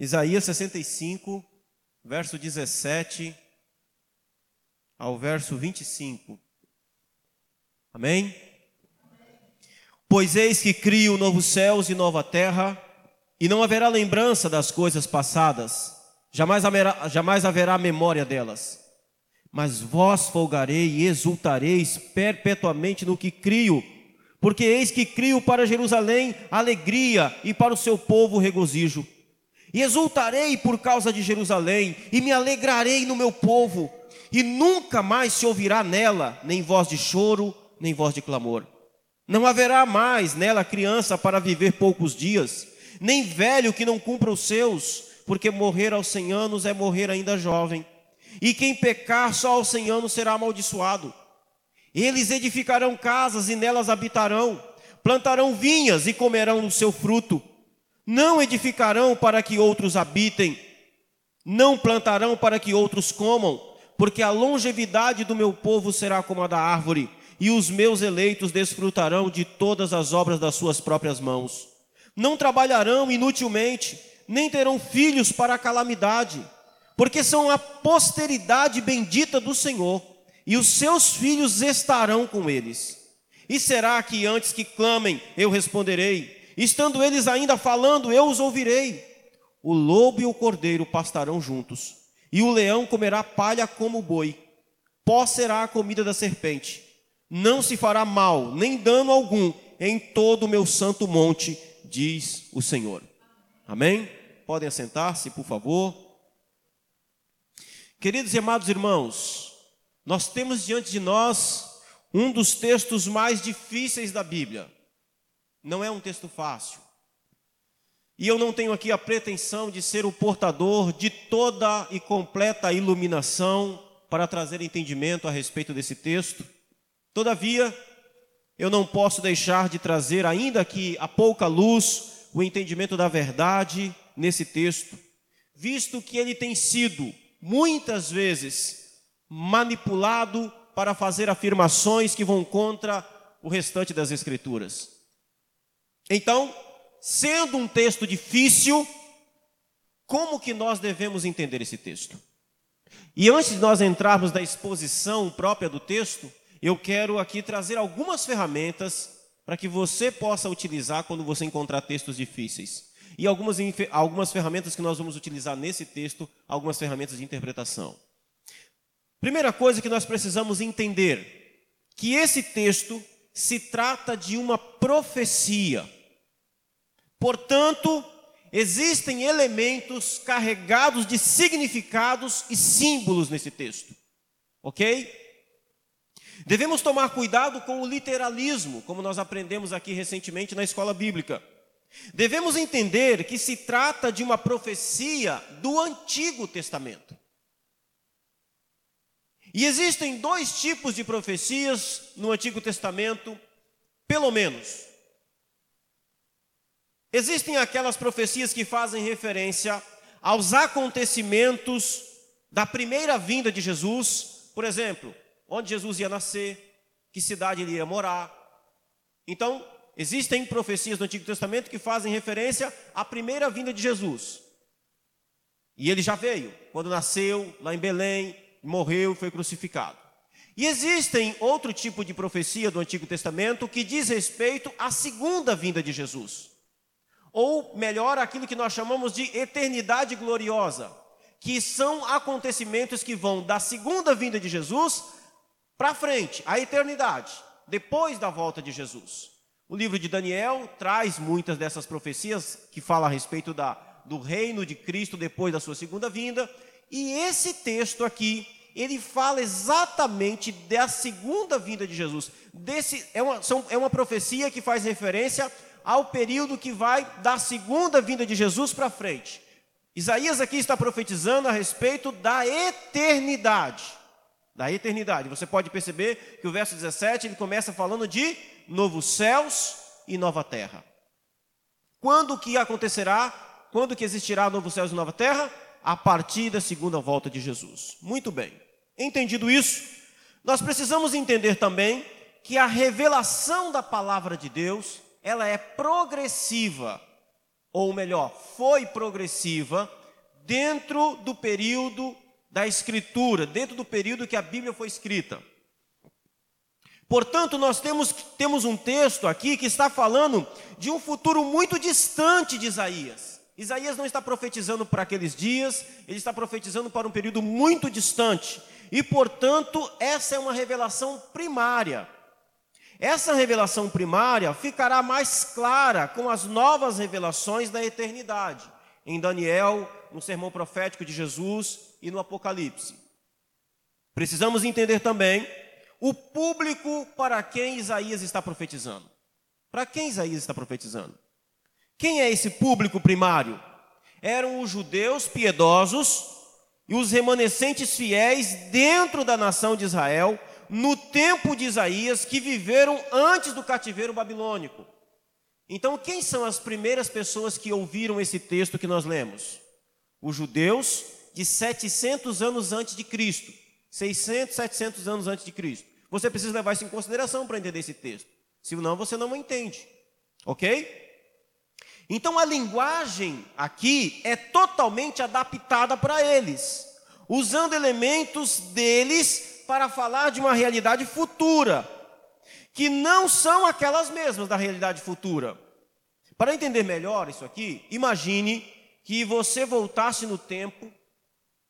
Isaías 65, verso 17 ao verso 25. Amém? Pois eis que crio novos céus e nova terra, e não haverá lembrança das coisas passadas, jamais haverá, jamais haverá memória delas. Mas vós folgarei e exultareis perpetuamente no que crio, porque eis que crio para Jerusalém alegria e para o seu povo regozijo. E exultarei por causa de Jerusalém, e me alegrarei no meu povo, e nunca mais se ouvirá nela nem voz de choro, nem voz de clamor. Não haverá mais nela criança para viver poucos dias, nem velho que não cumpra os seus, porque morrer aos cem anos é morrer ainda jovem. E quem pecar só aos cem anos será amaldiçoado. Eles edificarão casas e nelas habitarão, plantarão vinhas e comerão do seu fruto não edificarão para que outros habitem, não plantarão para que outros comam, porque a longevidade do meu povo será como a da árvore, e os meus eleitos desfrutarão de todas as obras das suas próprias mãos. Não trabalharão inutilmente, nem terão filhos para a calamidade, porque são a posteridade bendita do Senhor, e os seus filhos estarão com eles. E será que antes que clamem, eu responderei? Estando eles ainda falando, eu os ouvirei. O lobo e o cordeiro pastarão juntos, e o leão comerá palha como o boi. Pó será a comida da serpente. Não se fará mal, nem dano algum, em todo o meu santo monte, diz o Senhor. Amém? Podem assentar-se, por favor. Queridos e amados irmãos, nós temos diante de nós um dos textos mais difíceis da Bíblia. Não é um texto fácil. E eu não tenho aqui a pretensão de ser o portador de toda e completa iluminação para trazer entendimento a respeito desse texto. Todavia, eu não posso deixar de trazer, ainda que a pouca luz, o entendimento da verdade nesse texto, visto que ele tem sido muitas vezes manipulado para fazer afirmações que vão contra o restante das Escrituras. Então, sendo um texto difícil, como que nós devemos entender esse texto? E antes de nós entrarmos na exposição própria do texto, eu quero aqui trazer algumas ferramentas para que você possa utilizar quando você encontrar textos difíceis. E algumas, algumas ferramentas que nós vamos utilizar nesse texto, algumas ferramentas de interpretação. Primeira coisa que nós precisamos entender, que esse texto se trata de uma profecia. Portanto, existem elementos carregados de significados e símbolos nesse texto. Ok? Devemos tomar cuidado com o literalismo, como nós aprendemos aqui recentemente na escola bíblica. Devemos entender que se trata de uma profecia do Antigo Testamento. E existem dois tipos de profecias no Antigo Testamento, pelo menos. Existem aquelas profecias que fazem referência aos acontecimentos da primeira vinda de Jesus, por exemplo, onde Jesus ia nascer, que cidade ele ia morar. Então, existem profecias do Antigo Testamento que fazem referência à primeira vinda de Jesus. E ele já veio, quando nasceu lá em Belém, morreu e foi crucificado. E existem outro tipo de profecia do Antigo Testamento que diz respeito à segunda vinda de Jesus ou melhor, aquilo que nós chamamos de eternidade gloriosa, que são acontecimentos que vão da segunda vinda de Jesus para frente, a eternidade, depois da volta de Jesus. O livro de Daniel traz muitas dessas profecias que falam a respeito da, do reino de Cristo depois da sua segunda vinda, e esse texto aqui, ele fala exatamente da segunda vinda de Jesus. Desse, é, uma, são, é uma profecia que faz referência ao período que vai da segunda vinda de Jesus para frente. Isaías aqui está profetizando a respeito da eternidade. Da eternidade. Você pode perceber que o verso 17 ele começa falando de novos céus e nova terra. Quando que acontecerá? Quando que existirá novos céus e nova terra? A partir da segunda volta de Jesus. Muito bem. Entendido isso, nós precisamos entender também que a revelação da palavra de Deus ela é progressiva. ou melhor, foi progressiva dentro do período da escritura, dentro do período que a Bíblia foi escrita. Portanto, nós temos, temos um texto aqui que está falando de um futuro muito distante de Isaías. Isaías não está profetizando para aqueles dias, ele está profetizando para um período muito distante. E, portanto, essa é uma revelação primária. Essa revelação primária ficará mais clara com as novas revelações da eternidade, em Daniel, no sermão profético de Jesus e no Apocalipse. Precisamos entender também o público para quem Isaías está profetizando. Para quem Isaías está profetizando? Quem é esse público primário? Eram os judeus piedosos e os remanescentes fiéis dentro da nação de Israel, no tempo de Isaías, que viveram antes do cativeiro babilônico. Então, quem são as primeiras pessoas que ouviram esse texto que nós lemos? Os judeus de 700 anos antes de Cristo. 600, 700 anos antes de Cristo. Você precisa levar isso em consideração para entender esse texto. Senão você não entende. Ok? Então a linguagem aqui é totalmente adaptada para eles, usando elementos deles para falar de uma realidade futura, que não são aquelas mesmas da realidade futura. Para entender melhor isso aqui, imagine que você voltasse no tempo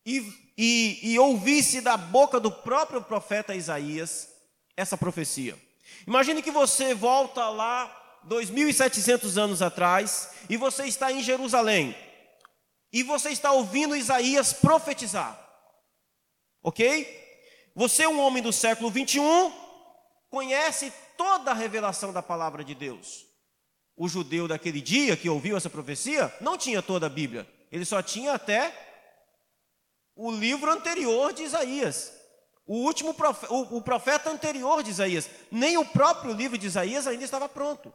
e e, e ouvisse da boca do próprio profeta Isaías essa profecia. Imagine que você volta lá 2.700 anos atrás e você está em Jerusalém e você está ouvindo Isaías profetizar, ok? Você é um homem do século 21, conhece toda a revelação da palavra de Deus. O judeu daquele dia que ouviu essa profecia não tinha toda a Bíblia, ele só tinha até o livro anterior de Isaías. O último profeta, o, profeta anterior de Isaías. Nem o próprio livro de Isaías ainda estava pronto.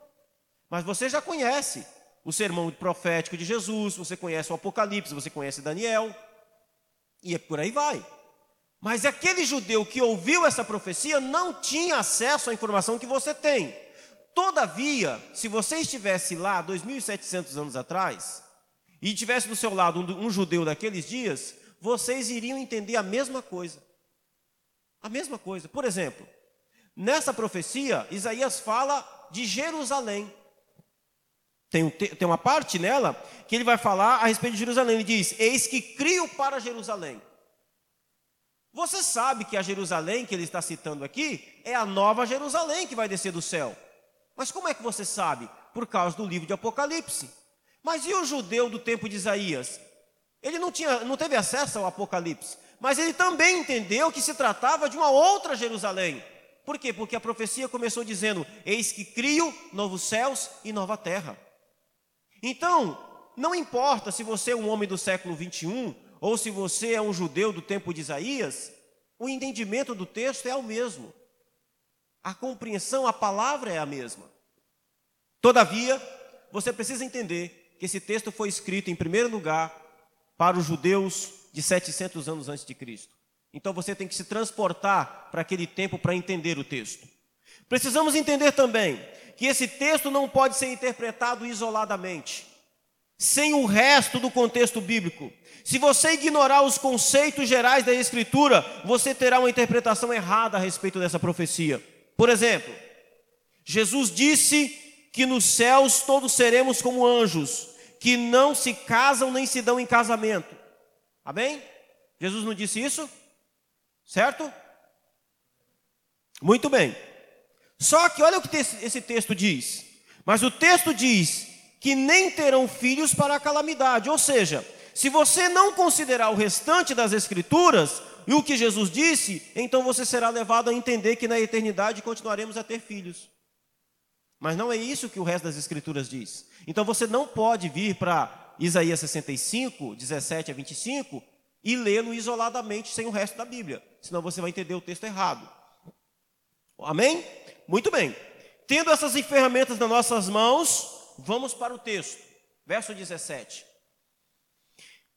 Mas você já conhece o sermão profético de Jesus, você conhece o Apocalipse, você conhece Daniel, e é por aí vai. Mas aquele judeu que ouviu essa profecia não tinha acesso à informação que você tem. Todavia, se você estivesse lá 2.700 anos atrás, e tivesse do seu lado um, um judeu daqueles dias, vocês iriam entender a mesma coisa. A mesma coisa. Por exemplo, nessa profecia, Isaías fala de Jerusalém. Tem, tem uma parte nela que ele vai falar a respeito de Jerusalém. Ele diz: Eis que crio para Jerusalém. Você sabe que a Jerusalém que ele está citando aqui é a nova Jerusalém que vai descer do céu. Mas como é que você sabe? Por causa do livro de Apocalipse. Mas e o judeu do tempo de Isaías? Ele não, tinha, não teve acesso ao Apocalipse, mas ele também entendeu que se tratava de uma outra Jerusalém. Por quê? Porque a profecia começou dizendo: Eis que crio novos céus e nova terra. Então, não importa se você é um homem do século 21 ou se você é um judeu do tempo de Isaías, o entendimento do texto é o mesmo. A compreensão, a palavra é a mesma. Todavia, você precisa entender que esse texto foi escrito, em primeiro lugar, para os judeus de 700 anos antes de Cristo. Então você tem que se transportar para aquele tempo para entender o texto. Precisamos entender também que esse texto não pode ser interpretado isoladamente, sem o resto do contexto bíblico. Se você ignorar os conceitos gerais da Escritura, você terá uma interpretação errada a respeito dessa profecia. Por exemplo, Jesus disse que nos céus todos seremos como anjos, que não se casam nem se dão em casamento. Amém? Jesus não disse isso? Certo? Muito bem. Só que olha o que esse texto diz. Mas o texto diz que nem terão filhos para a calamidade. Ou seja, se você não considerar o restante das Escrituras e o que Jesus disse, então você será levado a entender que na eternidade continuaremos a ter filhos. Mas não é isso que o resto das Escrituras diz. Então você não pode vir para Isaías 65, 17 a 25 e lê-lo isoladamente sem o resto da Bíblia, senão você vai entender o texto errado. Amém? Muito bem. Tendo essas ferramentas nas nossas mãos, vamos para o texto. Verso 17.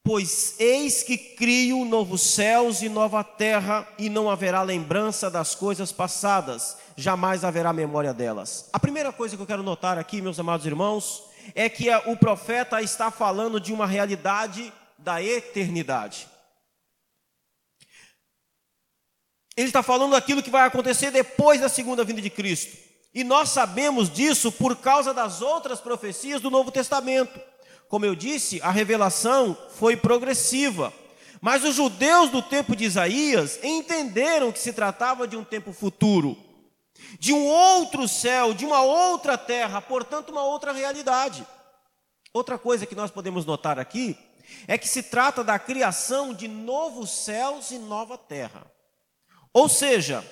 Pois eis que crio novos céus e nova terra, e não haverá lembrança das coisas passadas, jamais haverá memória delas. A primeira coisa que eu quero notar aqui, meus amados irmãos, é que o profeta está falando de uma realidade da eternidade. Ele está falando daquilo que vai acontecer depois da segunda vinda de Cristo. E nós sabemos disso por causa das outras profecias do Novo Testamento. Como eu disse, a revelação foi progressiva. Mas os judeus do tempo de Isaías entenderam que se tratava de um tempo futuro, de um outro céu, de uma outra terra, portanto, uma outra realidade. Outra coisa que nós podemos notar aqui é que se trata da criação de novos céus e nova terra. Ou seja,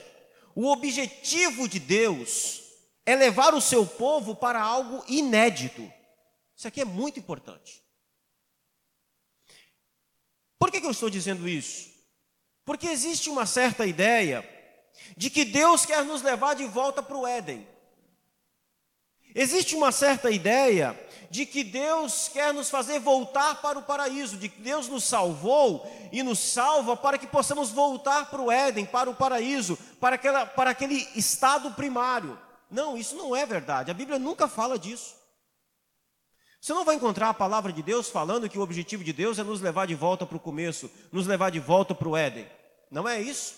o objetivo de Deus é levar o seu povo para algo inédito. Isso aqui é muito importante. Por que, que eu estou dizendo isso? Porque existe uma certa ideia de que Deus quer nos levar de volta para o Éden. Existe uma certa ideia de que Deus quer nos fazer voltar para o paraíso, de que Deus nos salvou e nos salva para que possamos voltar para o Éden, para o paraíso, para, aquela, para aquele estado primário. Não, isso não é verdade. A Bíblia nunca fala disso. Você não vai encontrar a palavra de Deus falando que o objetivo de Deus é nos levar de volta para o começo, nos levar de volta para o Éden. Não é isso.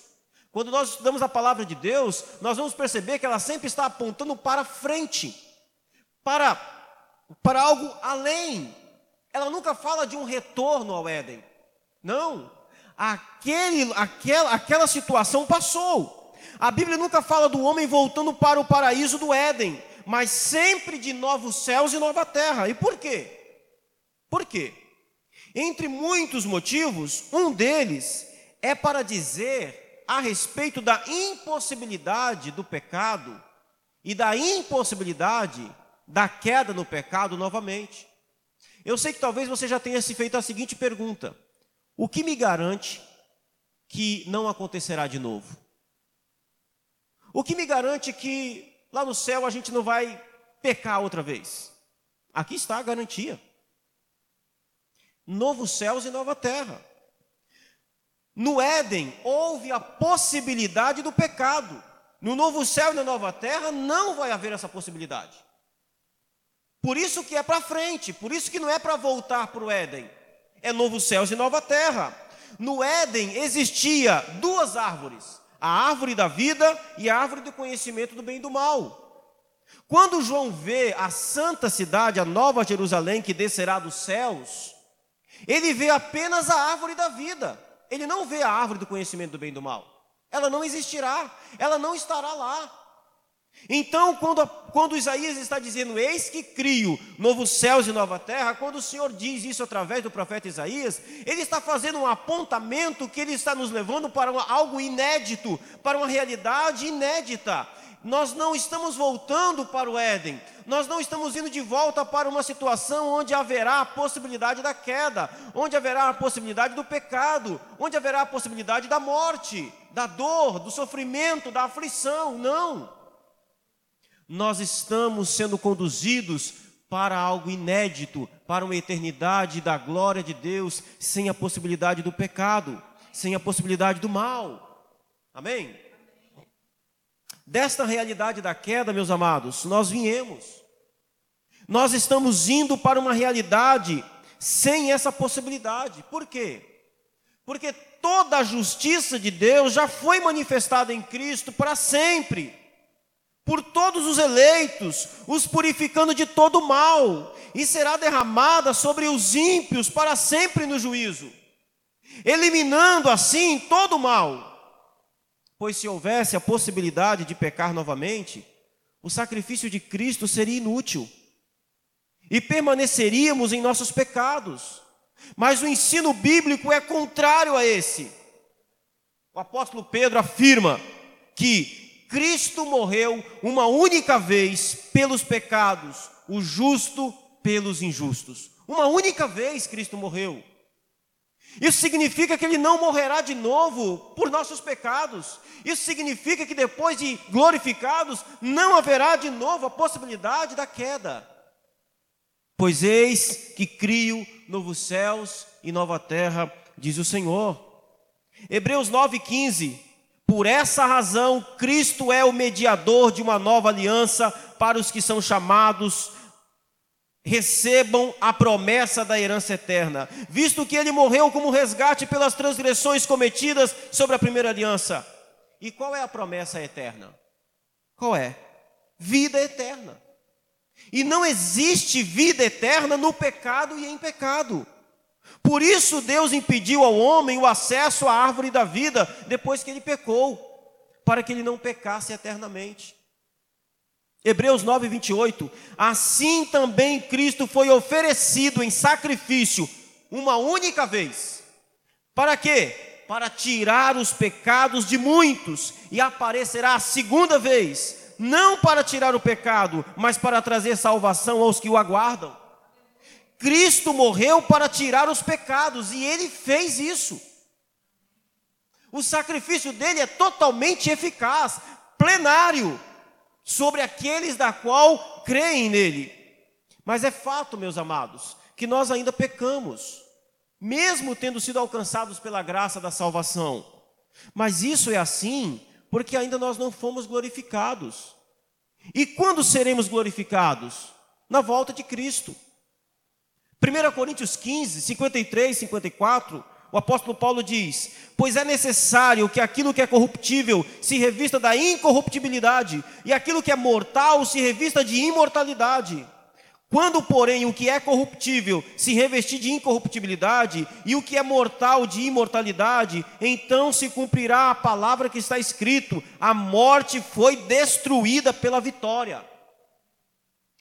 Quando nós estudamos a palavra de Deus, nós vamos perceber que ela sempre está apontando para frente para, para algo além. Ela nunca fala de um retorno ao Éden. Não. Aquele, aquela, aquela situação passou. A Bíblia nunca fala do homem voltando para o paraíso do Éden, mas sempre de novos céus e nova terra. E por quê? Por quê? Entre muitos motivos, um deles é para dizer a respeito da impossibilidade do pecado e da impossibilidade da queda no pecado novamente. Eu sei que talvez você já tenha se feito a seguinte pergunta: o que me garante que não acontecerá de novo? O que me garante que lá no céu a gente não vai pecar outra vez? Aqui está a garantia. Novos céus e nova terra. No Éden houve a possibilidade do pecado. No novo céu e na nova terra não vai haver essa possibilidade. Por isso que é para frente, por isso que não é para voltar para o Éden. É novos céus e nova terra. No Éden existia duas árvores: a árvore da vida e a árvore do conhecimento do bem e do mal. Quando João vê a santa cidade, a nova Jerusalém que descerá dos céus, ele vê apenas a árvore da vida. Ele não vê a árvore do conhecimento do bem e do mal. Ela não existirá, ela não estará lá. Então, quando, quando Isaías está dizendo, eis que crio novos céus e nova terra, quando o Senhor diz isso através do profeta Isaías, ele está fazendo um apontamento que ele está nos levando para algo inédito, para uma realidade inédita. Nós não estamos voltando para o Éden, nós não estamos indo de volta para uma situação onde haverá a possibilidade da queda, onde haverá a possibilidade do pecado, onde haverá a possibilidade da morte, da dor, do sofrimento, da aflição. Não nós estamos sendo conduzidos para algo inédito, para uma eternidade da glória de Deus, sem a possibilidade do pecado, sem a possibilidade do mal. Amém? Desta realidade da queda, meus amados, nós viemos. Nós estamos indo para uma realidade sem essa possibilidade. Por quê? Porque toda a justiça de Deus já foi manifestada em Cristo para sempre por todos os eleitos, os purificando de todo mal, e será derramada sobre os ímpios para sempre no juízo, eliminando assim todo mal. Pois se houvesse a possibilidade de pecar novamente, o sacrifício de Cristo seria inútil e permaneceríamos em nossos pecados. Mas o ensino bíblico é contrário a esse. O apóstolo Pedro afirma que Cristo morreu uma única vez pelos pecados, o justo pelos injustos. Uma única vez Cristo morreu. Isso significa que ele não morrerá de novo por nossos pecados. Isso significa que depois de glorificados, não haverá de novo a possibilidade da queda. Pois eis que crio novos céus e nova terra, diz o Senhor. Hebreus 9,15 por essa razão, Cristo é o mediador de uma nova aliança para os que são chamados recebam a promessa da herança eterna, visto que ele morreu como resgate pelas transgressões cometidas sobre a primeira aliança. E qual é a promessa eterna? Qual é? Vida eterna. E não existe vida eterna no pecado e em pecado. Por isso Deus impediu ao homem o acesso à árvore da vida depois que ele pecou, para que ele não pecasse eternamente. Hebreus 9, 28. Assim também Cristo foi oferecido em sacrifício uma única vez. Para quê? Para tirar os pecados de muitos, e aparecerá a segunda vez, não para tirar o pecado, mas para trazer salvação aos que o aguardam. Cristo morreu para tirar os pecados, e ele fez isso. O sacrifício dele é totalmente eficaz, plenário, sobre aqueles da qual creem nele. Mas é fato, meus amados, que nós ainda pecamos, mesmo tendo sido alcançados pela graça da salvação. Mas isso é assim porque ainda nós não fomos glorificados. E quando seremos glorificados? Na volta de Cristo. 1 Coríntios 15, 53, 54 o apóstolo Paulo diz: Pois é necessário que aquilo que é corruptível se revista da incorruptibilidade, e aquilo que é mortal se revista de imortalidade. Quando, porém, o que é corruptível se revestir de incorruptibilidade, e o que é mortal de imortalidade, então se cumprirá a palavra que está escrito: a morte foi destruída pela vitória.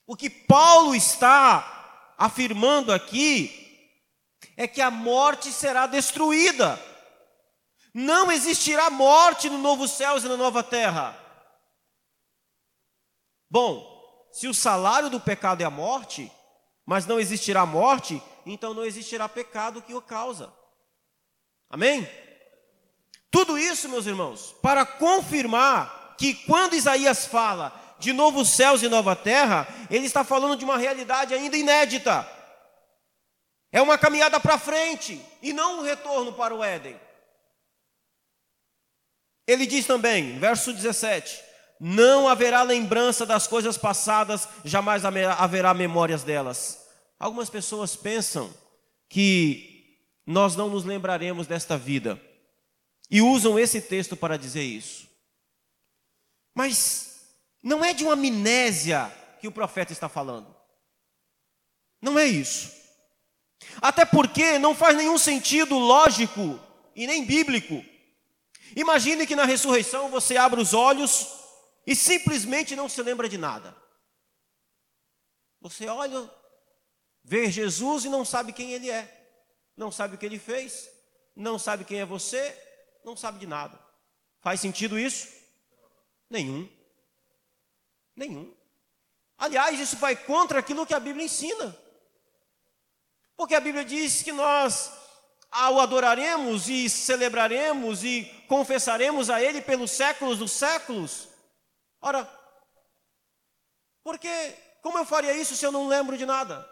O que Paulo está afirmando aqui é que a morte será destruída. Não existirá morte no novo céu e na nova terra. Bom, se o salário do pecado é a morte, mas não existirá morte, então não existirá pecado que o causa. Amém? Tudo isso, meus irmãos, para confirmar que quando Isaías fala de novos céus e nova terra, ele está falando de uma realidade ainda inédita. É uma caminhada para frente e não um retorno para o Éden. Ele diz também, verso 17: Não haverá lembrança das coisas passadas, jamais haverá memórias delas. Algumas pessoas pensam que nós não nos lembraremos desta vida e usam esse texto para dizer isso. Mas não é de uma amnésia que o profeta está falando. Não é isso. Até porque não faz nenhum sentido lógico e nem bíblico. Imagine que na ressurreição você abre os olhos e simplesmente não se lembra de nada. Você olha, vê Jesus e não sabe quem ele é, não sabe o que ele fez, não sabe quem é você, não sabe de nada. Faz sentido isso? Nenhum. Nenhum. Aliás, isso vai contra aquilo que a Bíblia ensina. Porque a Bíblia diz que nós ao adoraremos e celebraremos e confessaremos a Ele pelos séculos dos séculos. Ora, porque como eu faria isso se eu não lembro de nada?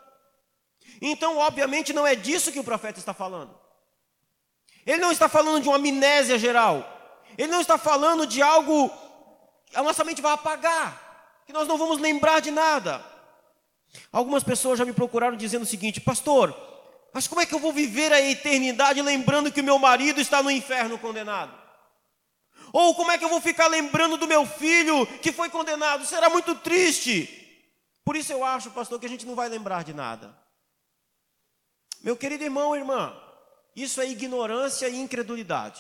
Então, obviamente, não é disso que o profeta está falando. Ele não está falando de uma amnésia geral. Ele não está falando de algo que a nossa mente vai apagar, que nós não vamos lembrar de nada. Algumas pessoas já me procuraram dizendo o seguinte: Pastor, mas como é que eu vou viver a eternidade lembrando que o meu marido está no inferno condenado? Ou como é que eu vou ficar lembrando do meu filho que foi condenado? Será muito triste. Por isso eu acho, pastor, que a gente não vai lembrar de nada. Meu querido irmão, irmã, isso é ignorância e incredulidade.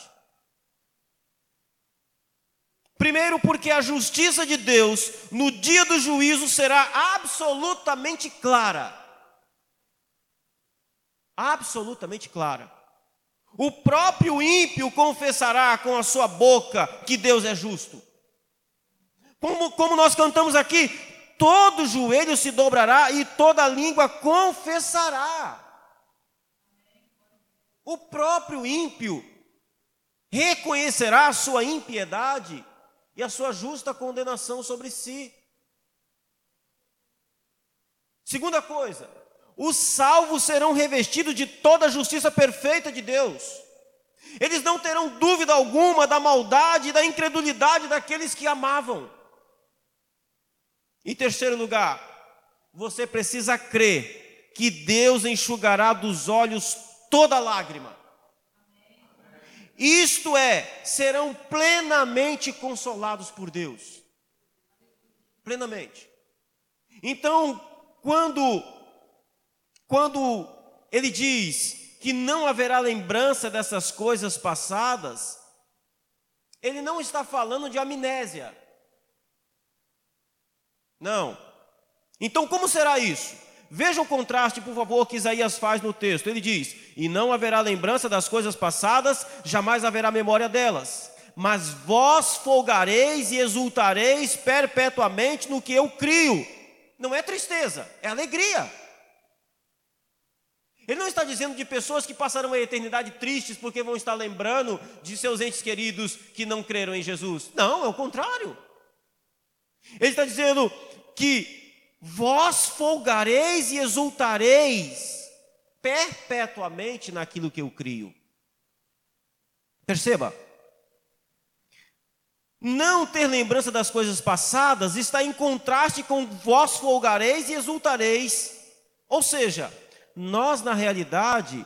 Primeiro, porque a justiça de Deus no dia do juízo será absolutamente clara. Absolutamente clara. O próprio ímpio confessará com a sua boca que Deus é justo. Como, como nós cantamos aqui, todo joelho se dobrará e toda língua confessará. O próprio ímpio reconhecerá a sua impiedade e a sua justa condenação sobre si. Segunda coisa, os salvos serão revestidos de toda a justiça perfeita de Deus. Eles não terão dúvida alguma da maldade e da incredulidade daqueles que amavam. Em terceiro lugar, você precisa crer que Deus enxugará dos olhos toda lágrima. Isto é, serão plenamente consolados por Deus. Plenamente. Então, quando quando ele diz que não haverá lembrança dessas coisas passadas, ele não está falando de amnésia. Não. Então, como será isso? Veja o contraste, por favor, que Isaías faz no texto. Ele diz: E não haverá lembrança das coisas passadas, jamais haverá memória delas. Mas vós folgareis e exultareis perpetuamente no que eu crio. Não é tristeza, é alegria. Ele não está dizendo de pessoas que passarão a eternidade tristes porque vão estar lembrando de seus entes queridos que não creram em Jesus. Não, é o contrário. Ele está dizendo que vós folgareis e exultareis perpetuamente naquilo que eu crio. Perceba, não ter lembrança das coisas passadas está em contraste com vós folgareis e exultareis. Ou seja, nós na realidade,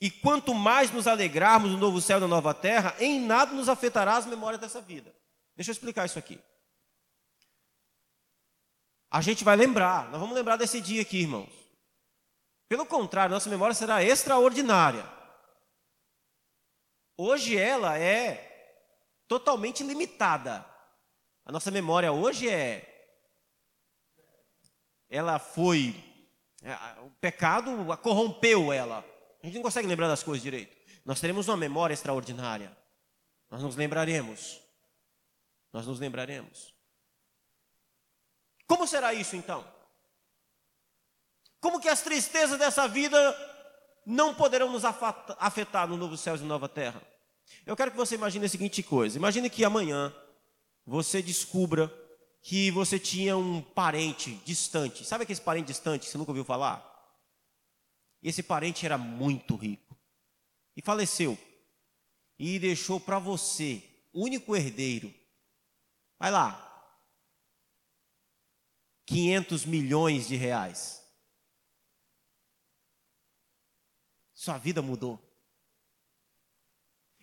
e quanto mais nos alegrarmos no novo céu e na nova terra, em nada nos afetará as memórias dessa vida. Deixa eu explicar isso aqui. A gente vai lembrar, nós vamos lembrar desse dia aqui, irmãos. Pelo contrário, nossa memória será extraordinária. Hoje ela é totalmente limitada. A nossa memória hoje é. Ela foi. É, o pecado a corrompeu ela. A gente não consegue lembrar das coisas direito. Nós teremos uma memória extraordinária. Nós nos lembraremos. Nós nos lembraremos. Como será isso então? Como que as tristezas dessa vida não poderão nos afetar no novo céu e nova terra? Eu quero que você imagine a seguinte coisa: imagine que amanhã você descubra que você tinha um parente distante. Sabe aquele parente distante que você nunca ouviu falar? Esse parente era muito rico e faleceu e deixou para você, único herdeiro. Vai lá. 500 milhões de reais. Sua vida mudou.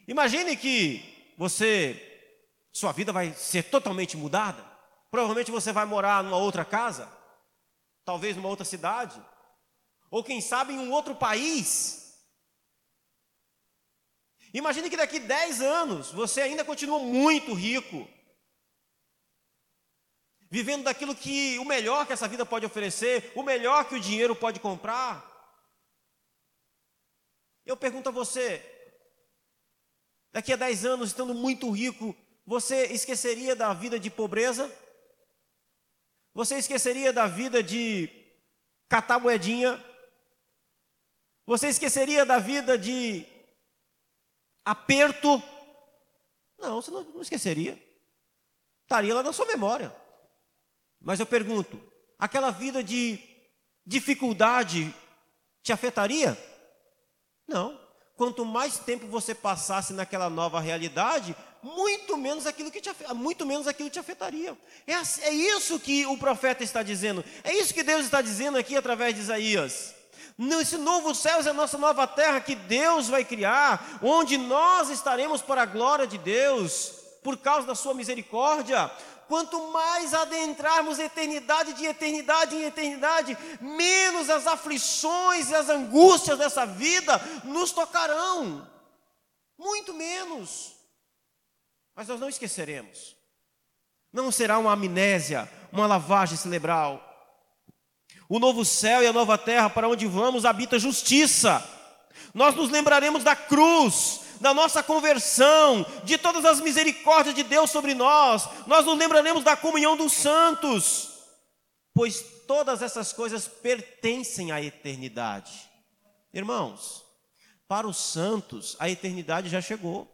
Imagine que você, sua vida vai ser totalmente mudada. Provavelmente você vai morar numa outra casa, talvez numa outra cidade, ou quem sabe em um outro país. Imagine que daqui 10 anos você ainda continua muito rico, vivendo daquilo que o melhor que essa vida pode oferecer, o melhor que o dinheiro pode comprar. Eu pergunto a você, Daqui a 10 anos, estando muito rico, você esqueceria da vida de pobreza? Você esqueceria da vida de catar moedinha? Você esqueceria da vida de aperto? Não, você não, esqueceria. Estaria lá na sua memória. Mas eu pergunto: aquela vida de dificuldade te afetaria? Não quanto mais tempo você passasse naquela nova realidade, muito menos aquilo que te, muito menos aquilo te afetaria. É, é isso que o profeta está dizendo. É isso que Deus está dizendo aqui através de Isaías. Esse novo céu é a nossa nova terra que Deus vai criar, onde nós estaremos para a glória de Deus, por causa da sua misericórdia quanto mais adentrarmos eternidade de eternidade em eternidade, menos as aflições e as angústias dessa vida nos tocarão. Muito menos. Mas nós não esqueceremos. Não será uma amnésia, uma lavagem cerebral. O novo céu e a nova terra para onde vamos habita justiça. Nós nos lembraremos da cruz, da nossa conversão, de todas as misericórdias de Deus sobre nós, nós nos lembraremos da comunhão dos santos, pois todas essas coisas pertencem à eternidade. Irmãos, para os santos, a eternidade já chegou.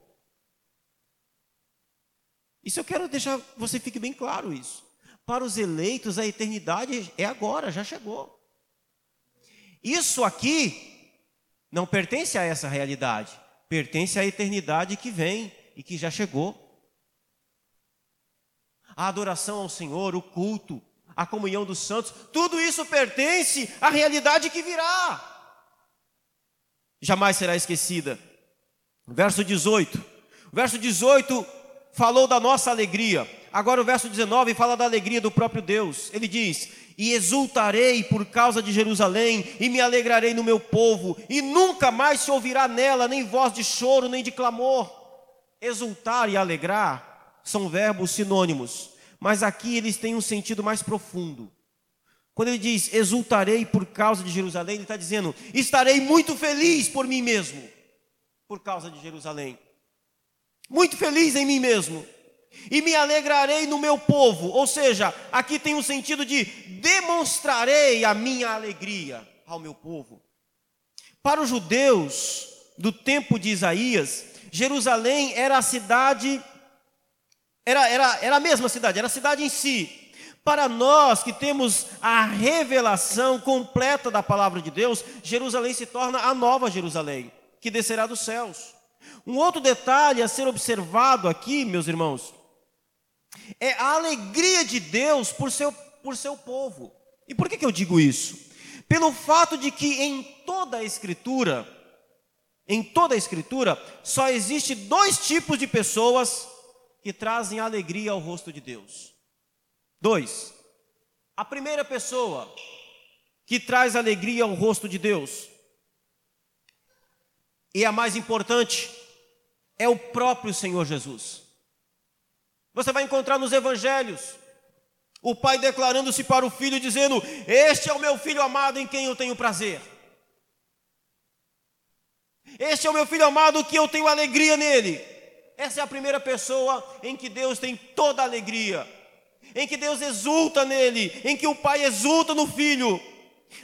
Isso eu quero deixar, você fique bem claro isso. Para os eleitos, a eternidade é agora, já chegou. Isso aqui não pertence a essa realidade pertence à eternidade que vem e que já chegou. A adoração ao Senhor, o culto, a comunhão dos santos, tudo isso pertence à realidade que virá. Jamais será esquecida. Verso 18. Verso 18 falou da nossa alegria. Agora o verso 19 fala da alegria do próprio Deus. Ele diz: E exultarei por causa de Jerusalém, e me alegrarei no meu povo, e nunca mais se ouvirá nela nem voz de choro, nem de clamor. Exultar e alegrar são verbos sinônimos, mas aqui eles têm um sentido mais profundo. Quando ele diz exultarei por causa de Jerusalém, ele está dizendo: estarei muito feliz por mim mesmo, por causa de Jerusalém. Muito feliz em mim mesmo e me alegrarei no meu povo. Ou seja, aqui tem um sentido de demonstrarei a minha alegria ao meu povo. Para os judeus do tempo de Isaías, Jerusalém era a cidade, era, era, era a mesma cidade, era a cidade em si. Para nós que temos a revelação completa da palavra de Deus, Jerusalém se torna a nova Jerusalém, que descerá dos céus. Um outro detalhe a ser observado aqui, meus irmãos, é a alegria de Deus por seu, por seu povo. E por que, que eu digo isso? Pelo fato de que em toda a Escritura, em toda a Escritura, só existe dois tipos de pessoas que trazem alegria ao rosto de Deus. Dois. A primeira pessoa que traz alegria ao rosto de Deus, e a mais importante, é o próprio Senhor Jesus. Você vai encontrar nos evangelhos o pai declarando-se para o filho, dizendo: Este é o meu filho amado em quem eu tenho prazer. Este é o meu filho amado que eu tenho alegria nele. Essa é a primeira pessoa em que Deus tem toda a alegria, em que Deus exulta nele, em que o pai exulta no filho.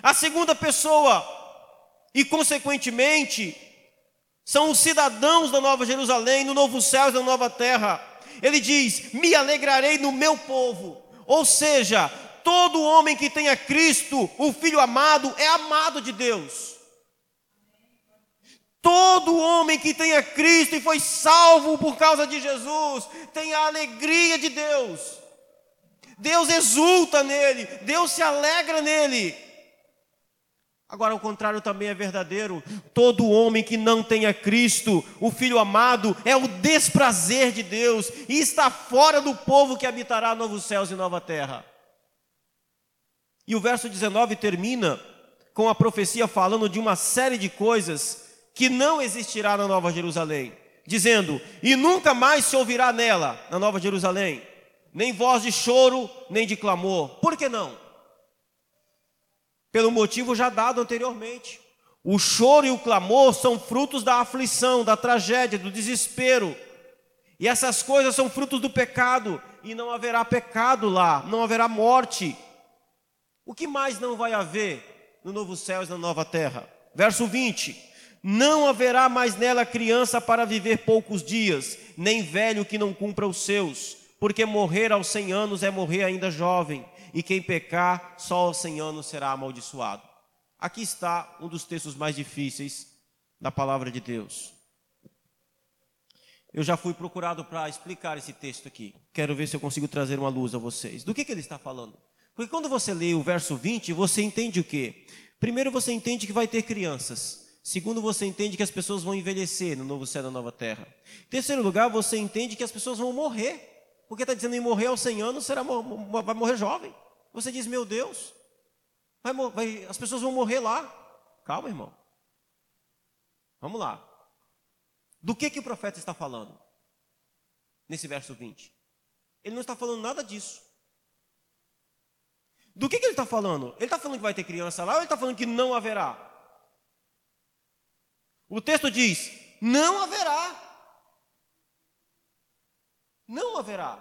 A segunda pessoa, e consequentemente, são os cidadãos da Nova Jerusalém, no novo céu e na nova terra ele diz: Me alegrarei no meu povo. Ou seja, todo homem que tenha Cristo, o Filho amado, é amado de Deus. Todo homem que tenha Cristo e foi salvo por causa de Jesus, tem a alegria de Deus. Deus exulta nele, Deus se alegra nele. Agora, o contrário também é verdadeiro. Todo homem que não tenha Cristo, o Filho amado, é o desprazer de Deus e está fora do povo que habitará novos céus e nova terra. E o verso 19 termina com a profecia falando de uma série de coisas que não existirá na Nova Jerusalém, dizendo: E nunca mais se ouvirá nela, na Nova Jerusalém, nem voz de choro, nem de clamor. Por que não? Pelo motivo já dado anteriormente. O choro e o clamor são frutos da aflição, da tragédia, do desespero. E essas coisas são frutos do pecado, e não haverá pecado lá, não haverá morte. O que mais não vai haver no novo céu e na nova terra? Verso 20: Não haverá mais nela criança para viver poucos dias, nem velho que não cumpra os seus, porque morrer aos cem anos é morrer ainda jovem e quem pecar só aos 100 anos será amaldiçoado. Aqui está um dos textos mais difíceis da palavra de Deus. Eu já fui procurado para explicar esse texto aqui. Quero ver se eu consigo trazer uma luz a vocês. Do que, que ele está falando? Porque quando você lê o verso 20, você entende o quê? Primeiro, você entende que vai ter crianças. Segundo, você entende que as pessoas vão envelhecer no novo céu e na nova terra. Terceiro lugar, você entende que as pessoas vão morrer. Porque está dizendo em morrer aos 100 anos, será, vai morrer jovem. Você diz, meu Deus, vai, vai, as pessoas vão morrer lá. Calma, irmão. Vamos lá. Do que, que o profeta está falando? Nesse verso 20. Ele não está falando nada disso. Do que, que ele está falando? Ele está falando que vai ter criança lá ou ele está falando que não haverá? O texto diz: não haverá. Não haverá.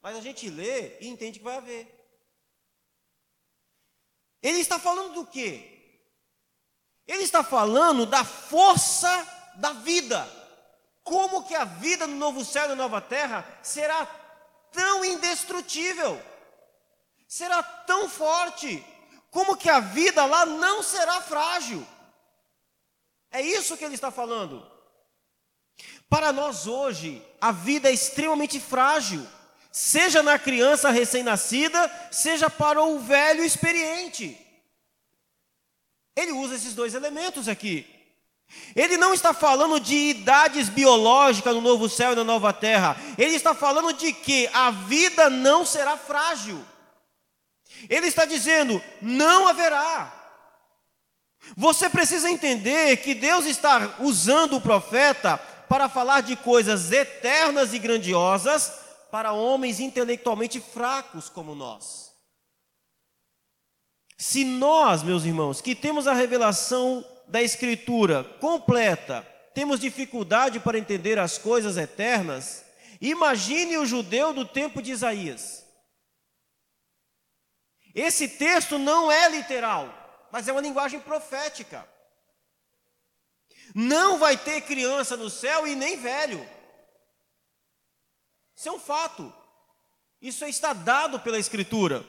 Mas a gente lê e entende que vai haver. Ele está falando do quê? Ele está falando da força da vida. Como que a vida no novo céu e na nova terra será tão indestrutível? Será tão forte? Como que a vida lá não será frágil? É isso que ele está falando. Para nós hoje, a vida é extremamente frágil. seja na criança recém-nascida, seja para o velho experiente. Ele usa esses dois elementos aqui. Ele não está falando de idades biológicas no novo céu e na nova terra. Ele está falando de que a vida não será frágil. Ele está dizendo: não haverá. Você precisa entender que Deus está usando o profeta para falar de coisas eternas e grandiosas para homens intelectualmente fracos como nós. Se nós, meus irmãos, que temos a revelação da Escritura completa, temos dificuldade para entender as coisas eternas, imagine o judeu do tempo de Isaías. Esse texto não é literal, mas é uma linguagem profética. Não vai ter criança no céu e nem velho. Isso é um fato. Isso está dado pela Escritura.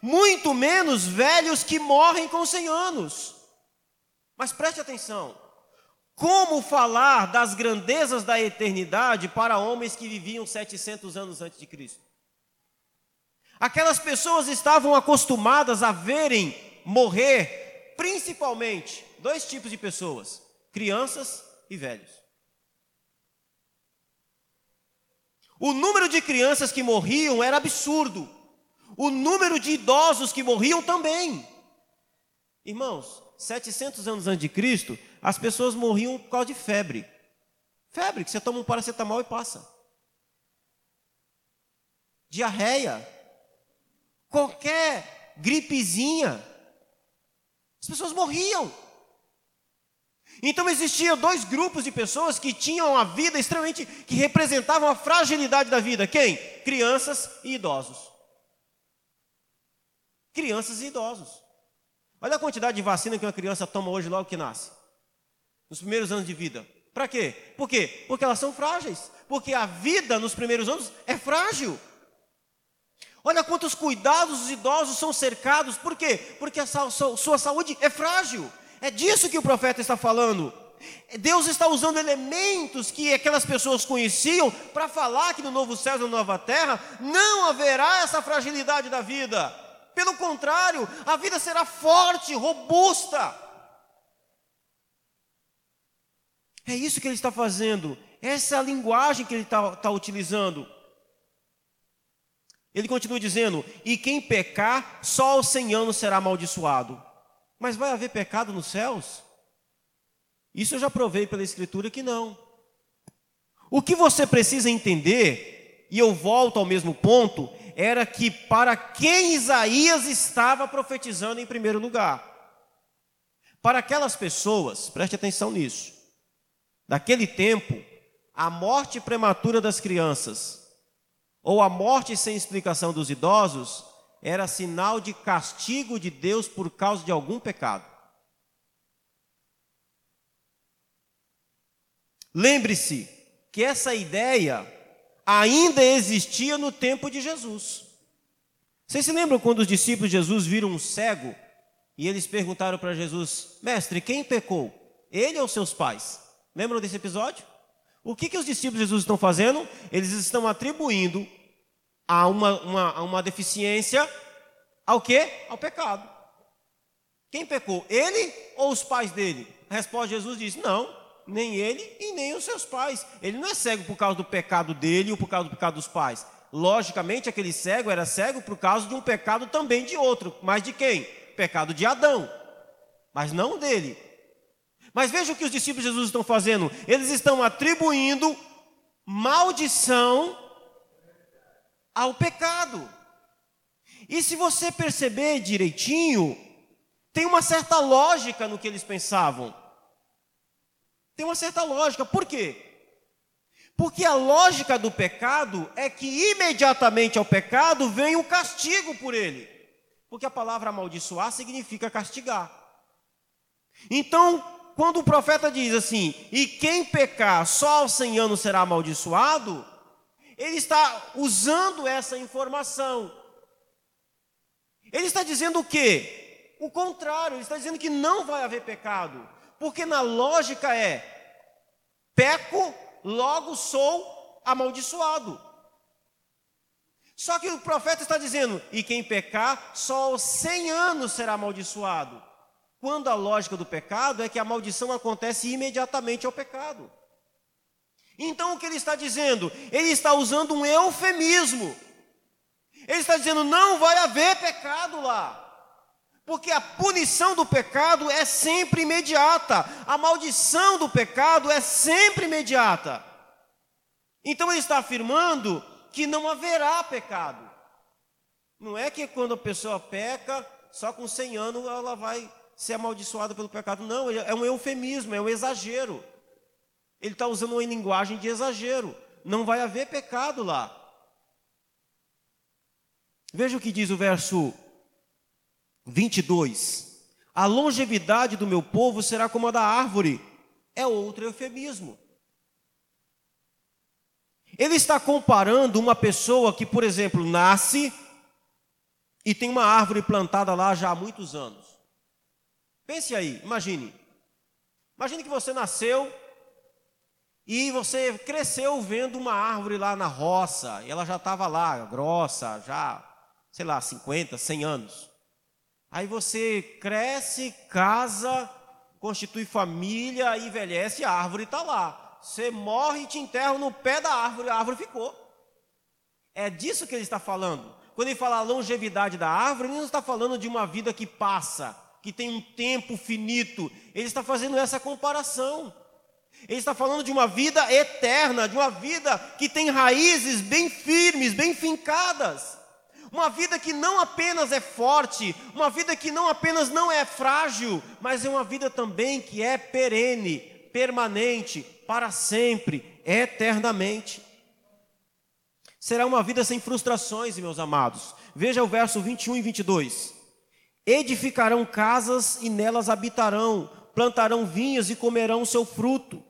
Muito menos velhos que morrem com 100 anos. Mas preste atenção: como falar das grandezas da eternidade para homens que viviam 700 anos antes de Cristo? Aquelas pessoas estavam acostumadas a verem morrer, principalmente, dois tipos de pessoas: crianças e velhos. O número de crianças que morriam era absurdo. O número de idosos que morriam também. Irmãos, 700 anos antes de Cristo, as pessoas morriam por causa de febre. Febre, que você toma um paracetamol e passa. Diarreia. Qualquer gripezinha. As pessoas morriam. Então existiam dois grupos de pessoas que tinham a vida extremamente, que representavam a fragilidade da vida. Quem? Crianças e idosos. Crianças e idosos. Olha a quantidade de vacina que uma criança toma hoje logo que nasce. Nos primeiros anos de vida. Para quê? Por quê? Porque elas são frágeis. Porque a vida nos primeiros anos é frágil. Olha quantos cuidados os idosos são cercados. Por quê? Porque a sua saúde é frágil. É disso que o profeta está falando. Deus está usando elementos que aquelas pessoas conheciam para falar que no novo céu e na nova terra não haverá essa fragilidade da vida. Pelo contrário, a vida será forte, robusta. É isso que ele está fazendo. Essa é a linguagem que ele está, está utilizando. Ele continua dizendo: E quem pecar, só aos cem anos será amaldiçoado. Mas vai haver pecado nos céus? Isso eu já provei pela Escritura que não. O que você precisa entender, e eu volto ao mesmo ponto, era que para quem Isaías estava profetizando em primeiro lugar. Para aquelas pessoas, preste atenção nisso, daquele tempo, a morte prematura das crianças ou a morte sem explicação dos idosos era sinal de castigo de Deus por causa de algum pecado. Lembre-se que essa ideia ainda existia no tempo de Jesus. Vocês se lembram quando os discípulos de Jesus viram um cego e eles perguntaram para Jesus: Mestre, quem pecou? Ele ou seus pais? Lembram desse episódio? O que, que os discípulos de Jesus estão fazendo? Eles estão atribuindo a uma, uma, uma deficiência ao que? Ao pecado. Quem pecou? Ele ou os pais dele? A resposta de Jesus diz: Não, nem ele e nem os seus pais. Ele não é cego por causa do pecado dele ou por causa do pecado dos pais. Logicamente, aquele cego era cego por causa de um pecado também de outro. Mas de quem? Pecado de Adão. Mas não dele. Mas veja o que os discípulos de Jesus estão fazendo. Eles estão atribuindo maldição ao pecado. E se você perceber direitinho, tem uma certa lógica no que eles pensavam. Tem uma certa lógica. Por quê? Porque a lógica do pecado é que imediatamente ao pecado vem o castigo por ele. Porque a palavra amaldiçoar significa castigar. Então, quando o profeta diz assim: "E quem pecar só aos 100 anos será amaldiçoado", ele está usando essa informação. Ele está dizendo o quê? O contrário, ele está dizendo que não vai haver pecado. Porque na lógica é: peco, logo sou amaldiçoado. Só que o profeta está dizendo: e quem pecar, só aos 100 anos será amaldiçoado. Quando a lógica do pecado é que a maldição acontece imediatamente ao pecado. Então o que ele está dizendo? Ele está usando um eufemismo. Ele está dizendo: não vai haver pecado lá. Porque a punição do pecado é sempre imediata, a maldição do pecado é sempre imediata. Então ele está afirmando que não haverá pecado. Não é que quando a pessoa peca, só com 100 anos ela vai ser amaldiçoada pelo pecado. Não, é um eufemismo, é um exagero. Ele está usando uma linguagem de exagero. Não vai haver pecado lá. Veja o que diz o verso 22. A longevidade do meu povo será como a da árvore. É outro eufemismo. Ele está comparando uma pessoa que, por exemplo, nasce e tem uma árvore plantada lá já há muitos anos. Pense aí, imagine. Imagine que você nasceu e você cresceu vendo uma árvore lá na roça, e ela já estava lá, grossa, já, sei lá, 50, 100 anos. Aí você cresce, casa, constitui família, envelhece, a árvore está lá. Você morre e te enterram no pé da árvore, a árvore ficou. É disso que ele está falando. Quando ele fala a longevidade da árvore, ele não está falando de uma vida que passa, que tem um tempo finito. Ele está fazendo essa comparação. Ele está falando de uma vida eterna, de uma vida que tem raízes bem firmes, bem fincadas. Uma vida que não apenas é forte, uma vida que não apenas não é frágil, mas é uma vida também que é perene, permanente, para sempre, eternamente. Será uma vida sem frustrações, meus amados. Veja o verso 21 e 22. Edificarão casas e nelas habitarão, plantarão vinhas e comerão seu fruto.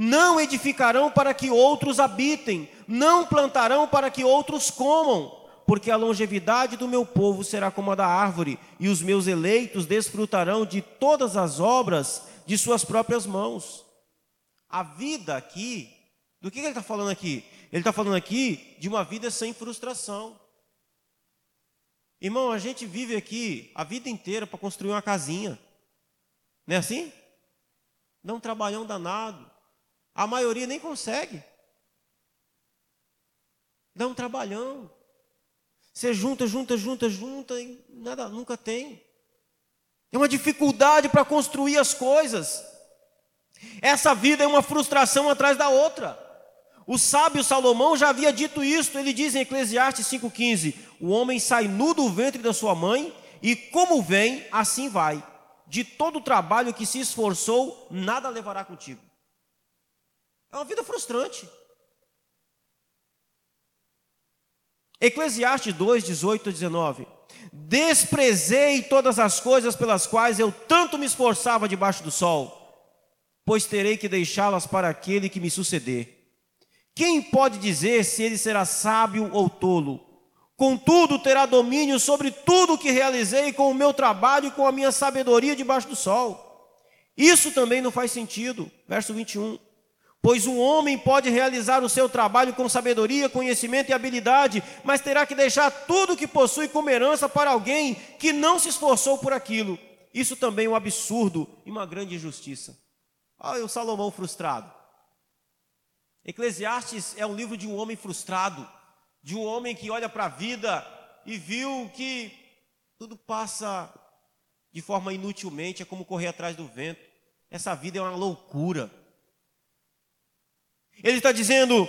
Não edificarão para que outros habitem, não plantarão para que outros comam, porque a longevidade do meu povo será como a da árvore, e os meus eleitos desfrutarão de todas as obras de suas próprias mãos. A vida aqui, do que ele está falando aqui? Ele está falando aqui de uma vida sem frustração. Irmão, a gente vive aqui a vida inteira para construir uma casinha. Não é assim? Dá um trabalhão danado. A maioria nem consegue. Dá um trabalhão. Você junta, junta, junta, junta e nada, nunca tem. É uma dificuldade para construir as coisas. Essa vida é uma frustração atrás da outra. O sábio Salomão já havia dito isso, ele diz em Eclesiastes 5,15: O homem sai nu do ventre da sua mãe, e como vem, assim vai. De todo o trabalho que se esforçou, nada levará contigo. É uma vida frustrante. Eclesiastes 2, 18 a 19. Desprezei todas as coisas pelas quais eu tanto me esforçava debaixo do sol pois terei que deixá-las para aquele que me suceder. Quem pode dizer se ele será sábio ou tolo? Contudo, terá domínio sobre tudo o que realizei com o meu trabalho e com a minha sabedoria debaixo do sol. Isso também não faz sentido. Verso 21. Pois um homem pode realizar o seu trabalho com sabedoria, conhecimento e habilidade, mas terá que deixar tudo o que possui como herança para alguém que não se esforçou por aquilo. Isso também é um absurdo e uma grande injustiça. Olha o Salomão frustrado. Eclesiastes é um livro de um homem frustrado, de um homem que olha para a vida e viu que tudo passa de forma inutilmente, é como correr atrás do vento. Essa vida é uma loucura. Ele está dizendo: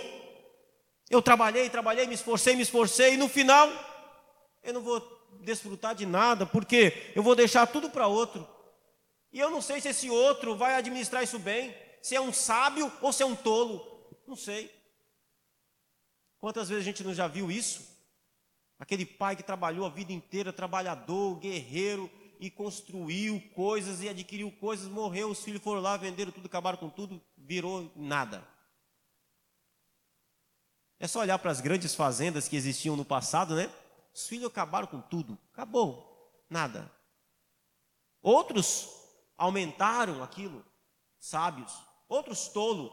eu trabalhei, trabalhei, me esforcei, me esforcei, e no final eu não vou desfrutar de nada, porque eu vou deixar tudo para outro. E eu não sei se esse outro vai administrar isso bem, se é um sábio ou se é um tolo. Não sei. Quantas vezes a gente não já viu isso? Aquele pai que trabalhou a vida inteira, trabalhador, guerreiro, e construiu coisas e adquiriu coisas, morreu, os filhos foram lá, venderam tudo, acabaram com tudo, virou nada. É só olhar para as grandes fazendas que existiam no passado, né? Os filhos acabaram com tudo, acabou, nada. Outros aumentaram aquilo, sábios. Outros tolos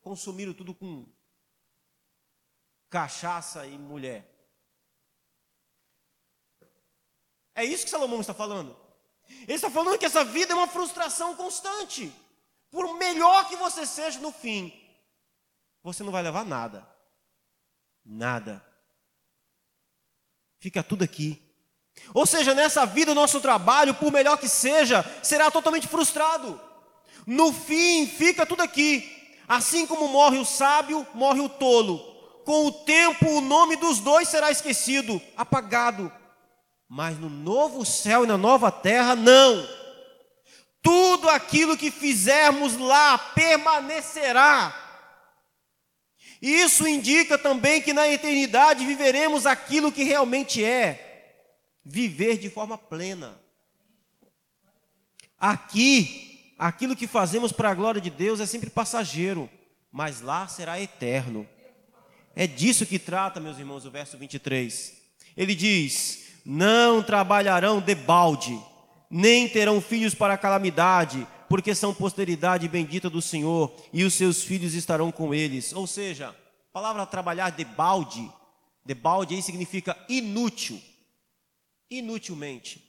consumiram tudo com cachaça e mulher. É isso que Salomão está falando. Ele está falando que essa vida é uma frustração constante. Por melhor que você seja no fim, você não vai levar nada. Nada. Fica tudo aqui. Ou seja, nessa vida, o nosso trabalho, por melhor que seja, será totalmente frustrado. No fim, fica tudo aqui. Assim como morre o sábio, morre o tolo. Com o tempo, o nome dos dois será esquecido, apagado. Mas no novo céu e na nova terra, não. Tudo aquilo que fizermos lá permanecerá. Isso indica também que na eternidade viveremos aquilo que realmente é viver de forma plena. Aqui, aquilo que fazemos para a glória de Deus é sempre passageiro, mas lá será eterno. É disso que trata, meus irmãos, o verso 23. Ele diz: não trabalharão de balde, nem terão filhos para calamidade, porque são posteridade bendita do Senhor, e os seus filhos estarão com eles. Ou seja, a palavra trabalhar de balde, de balde aí significa inútil, inutilmente.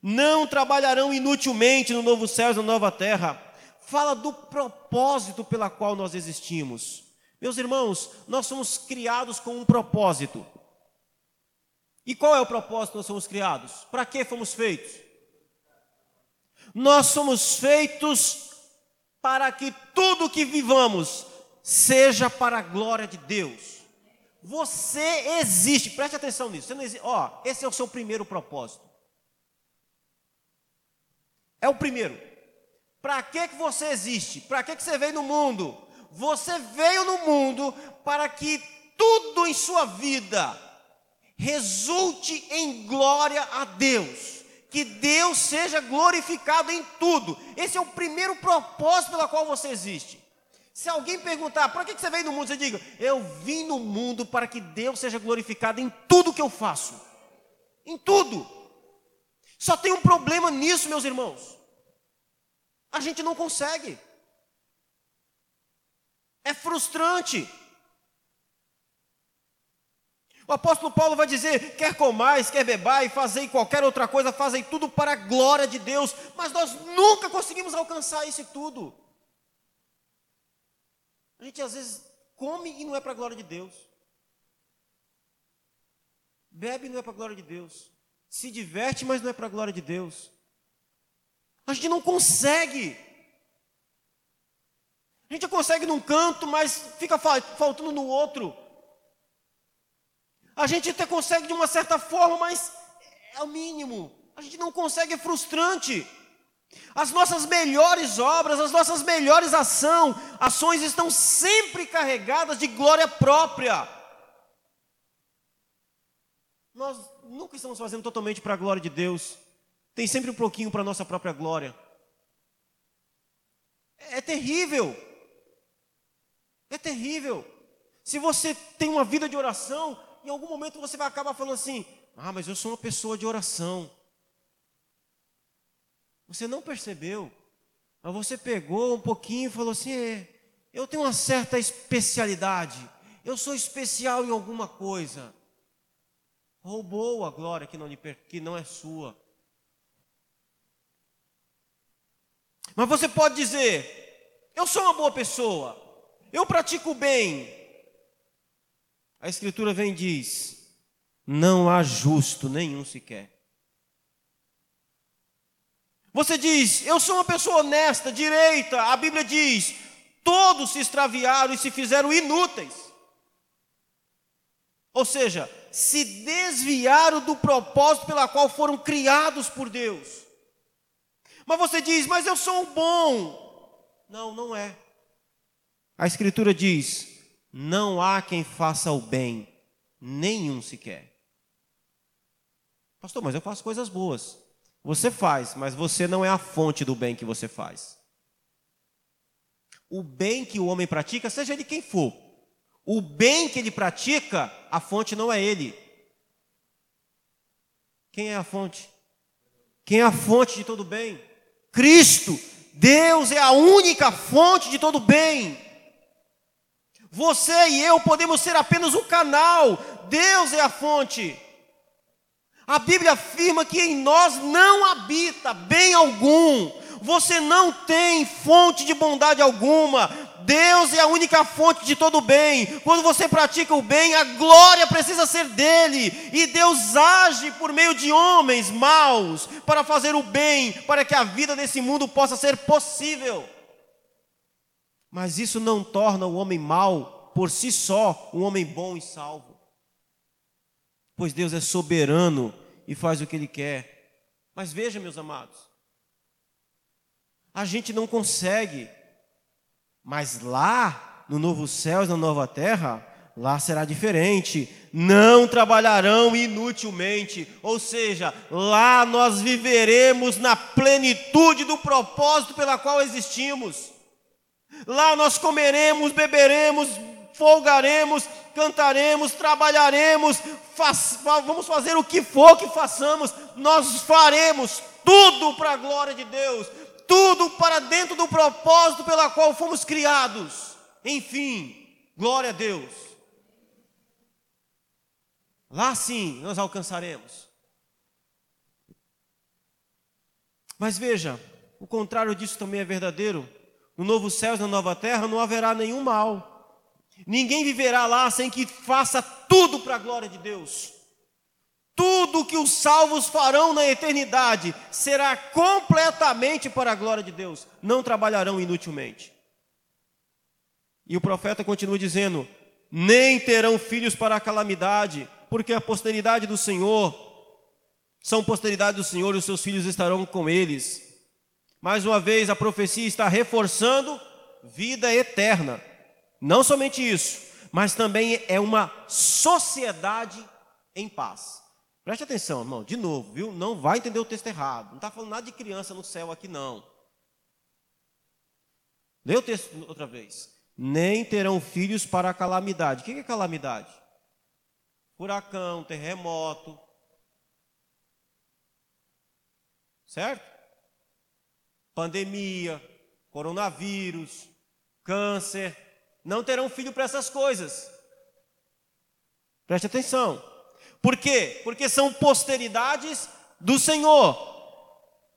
Não trabalharão inutilmente no novo céu e na nova terra. Fala do propósito pela qual nós existimos. Meus irmãos, nós somos criados com um propósito. E qual é o propósito que nós somos criados? Para que fomos feitos? Nós somos feitos para que tudo que vivamos seja para a glória de Deus. Você existe, preste atenção nisso. Existe, ó, esse é o seu primeiro propósito. É o primeiro. Para que, que você existe? Para que, que você veio no mundo? Você veio no mundo para que tudo em sua vida resulte em glória a Deus. Que Deus seja glorificado em tudo. Esse é o primeiro propósito pela qual você existe. Se alguém perguntar, para que você veio no mundo? Você diga, eu vim no mundo para que Deus seja glorificado em tudo que eu faço. Em tudo. Só tem um problema nisso, meus irmãos. A gente não consegue. É frustrante. O apóstolo Paulo vai dizer: quer comais, quer bebai, fazei qualquer outra coisa, fazei tudo para a glória de Deus. Mas nós nunca conseguimos alcançar isso tudo. A gente às vezes come e não é para a glória de Deus. Bebe e não é para a glória de Deus. Se diverte, mas não é para a glória de Deus. A gente não consegue. A gente consegue num canto, mas fica faltando no outro. A gente até consegue de uma certa forma, mas é o mínimo. A gente não consegue, é frustrante. As nossas melhores obras, as nossas melhores ação, ações estão sempre carregadas de glória própria. Nós nunca estamos fazendo totalmente para a glória de Deus. Tem sempre um pouquinho para a nossa própria glória. É terrível. É terrível. Se você tem uma vida de oração, em algum momento você vai acabar falando assim: Ah, mas eu sou uma pessoa de oração. Você não percebeu, mas você pegou um pouquinho e falou assim: é, Eu tenho uma certa especialidade, eu sou especial em alguma coisa. Roubou a glória que não, lhe, que não é sua. Mas você pode dizer: Eu sou uma boa pessoa, eu pratico bem, a Escritura vem e diz: não há justo nenhum sequer. Você diz, eu sou uma pessoa honesta, direita. A Bíblia diz: todos se extraviaram e se fizeram inúteis. Ou seja, se desviaram do propósito pela qual foram criados por Deus. Mas você diz, mas eu sou um bom. Não, não é. A Escritura diz: não há quem faça o bem, nenhum sequer. Pastor, mas eu faço coisas boas. Você faz, mas você não é a fonte do bem que você faz. O bem que o homem pratica, seja ele quem for, o bem que ele pratica, a fonte não é ele. Quem é a fonte? Quem é a fonte de todo bem? Cristo. Deus é a única fonte de todo bem. Você e eu podemos ser apenas o canal, Deus é a fonte. A Bíblia afirma que em nós não habita bem algum. Você não tem fonte de bondade alguma. Deus é a única fonte de todo bem. Quando você pratica o bem, a glória precisa ser dele. E Deus age por meio de homens maus para fazer o bem, para que a vida desse mundo possa ser possível. Mas isso não torna o homem mau por si só um homem bom e salvo. Pois Deus é soberano e faz o que ele quer. Mas veja, meus amados, a gente não consegue mas lá, no novo céu e na nova terra, lá será diferente. Não trabalharão inutilmente, ou seja, lá nós viveremos na plenitude do propósito pela qual existimos. Lá nós comeremos, beberemos, folgaremos, cantaremos, trabalharemos, faz, vamos fazer o que for que façamos, nós faremos tudo para a glória de Deus, tudo para dentro do propósito pela qual fomos criados. Enfim, glória a Deus. Lá sim nós alcançaremos. Mas veja, o contrário disso também é verdadeiro. No novo céu e na nova terra não haverá nenhum mal. Ninguém viverá lá sem que faça tudo para a glória de Deus. Tudo que os salvos farão na eternidade será completamente para a glória de Deus, não trabalharão inutilmente. E o profeta continua dizendo: nem terão filhos para a calamidade, porque a posteridade do Senhor são posteridade do Senhor e os seus filhos estarão com eles. Mais uma vez, a profecia está reforçando vida eterna. Não somente isso, mas também é uma sociedade em paz. Preste atenção, irmão, de novo, viu? Não vai entender o texto errado. Não está falando nada de criança no céu aqui, não. Lê o texto outra vez. Nem terão filhos para a calamidade. O que é calamidade? Furacão, terremoto. Certo? Pandemia, coronavírus, câncer. Não terão filho para essas coisas. Preste atenção. Por quê? Porque são posteridades do Senhor.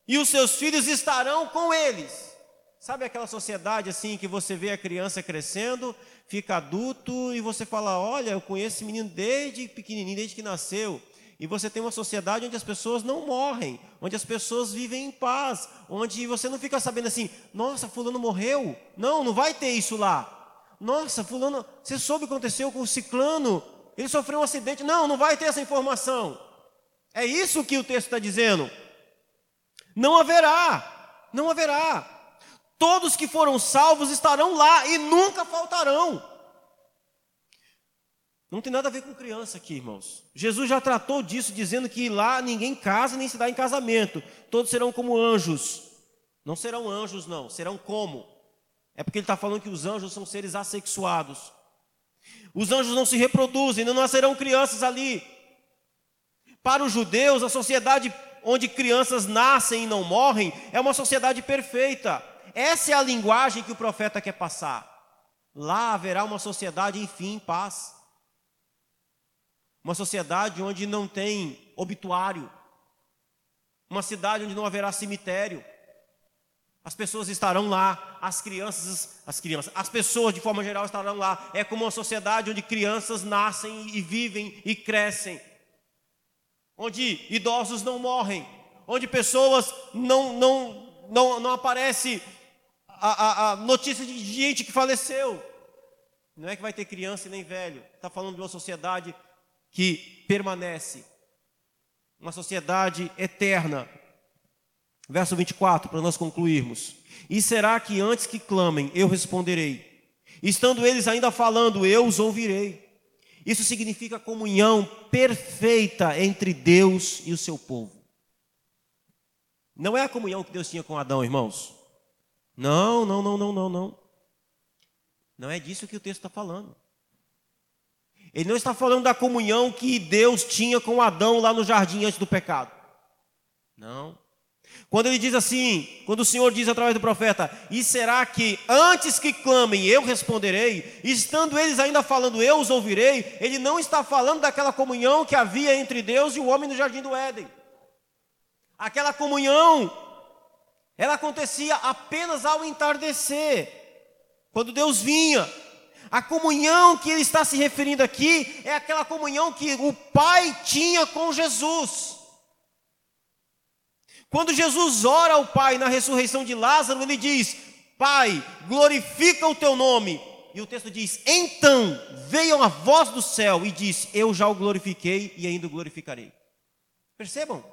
E os seus filhos estarão com eles. Sabe aquela sociedade assim que você vê a criança crescendo, fica adulto e você fala: Olha, eu conheço esse menino desde pequenininho, desde que nasceu. E você tem uma sociedade onde as pessoas não morrem, onde as pessoas vivem em paz, onde você não fica sabendo assim: Nossa, Fulano morreu. Não, não vai ter isso lá. Nossa, Fulano, você soube o que aconteceu com o ciclano? ele sofreu um acidente. Não, não vai ter essa informação. É isso que o texto está dizendo. Não haverá, não haverá. Todos que foram salvos estarão lá e nunca faltarão. Não tem nada a ver com criança aqui, irmãos. Jesus já tratou disso, dizendo que lá ninguém casa nem se dá em casamento. Todos serão como anjos. Não serão anjos, não, serão como. É porque ele está falando que os anjos são seres assexuados. Os anjos não se reproduzem, não nascerão crianças ali. Para os judeus, a sociedade onde crianças nascem e não morrem é uma sociedade perfeita. Essa é a linguagem que o profeta quer passar. Lá haverá uma sociedade, enfim, paz. Uma sociedade onde não tem obituário. Uma cidade onde não haverá cemitério. As pessoas estarão lá, as crianças, as crianças, as pessoas de forma geral estarão lá. É como uma sociedade onde crianças nascem e vivem e crescem. Onde idosos não morrem, onde pessoas não não não, não aparece a, a, a notícia de gente que faleceu. Não é que vai ter criança e nem velho. Está falando de uma sociedade que permanece, uma sociedade eterna, Verso 24, para nós concluirmos. E será que antes que clamem, eu responderei? Estando eles ainda falando, eu os ouvirei. Isso significa comunhão perfeita entre Deus e o seu povo. Não é a comunhão que Deus tinha com Adão, irmãos. Não, não, não, não, não, não. Não é disso que o texto está falando. Ele não está falando da comunhão que Deus tinha com Adão lá no jardim antes do pecado. Não. Quando ele diz assim, quando o Senhor diz através do profeta: E será que antes que clamem eu responderei? Estando eles ainda falando eu os ouvirei, ele não está falando daquela comunhão que havia entre Deus e o homem no jardim do Éden. Aquela comunhão, ela acontecia apenas ao entardecer, quando Deus vinha. A comunhão que ele está se referindo aqui é aquela comunhão que o Pai tinha com Jesus. Quando Jesus ora ao Pai na ressurreição de Lázaro, ele diz: Pai, glorifica o teu nome. E o texto diz: Então veio a voz do céu e disse: Eu já o glorifiquei e ainda o glorificarei. Percebam?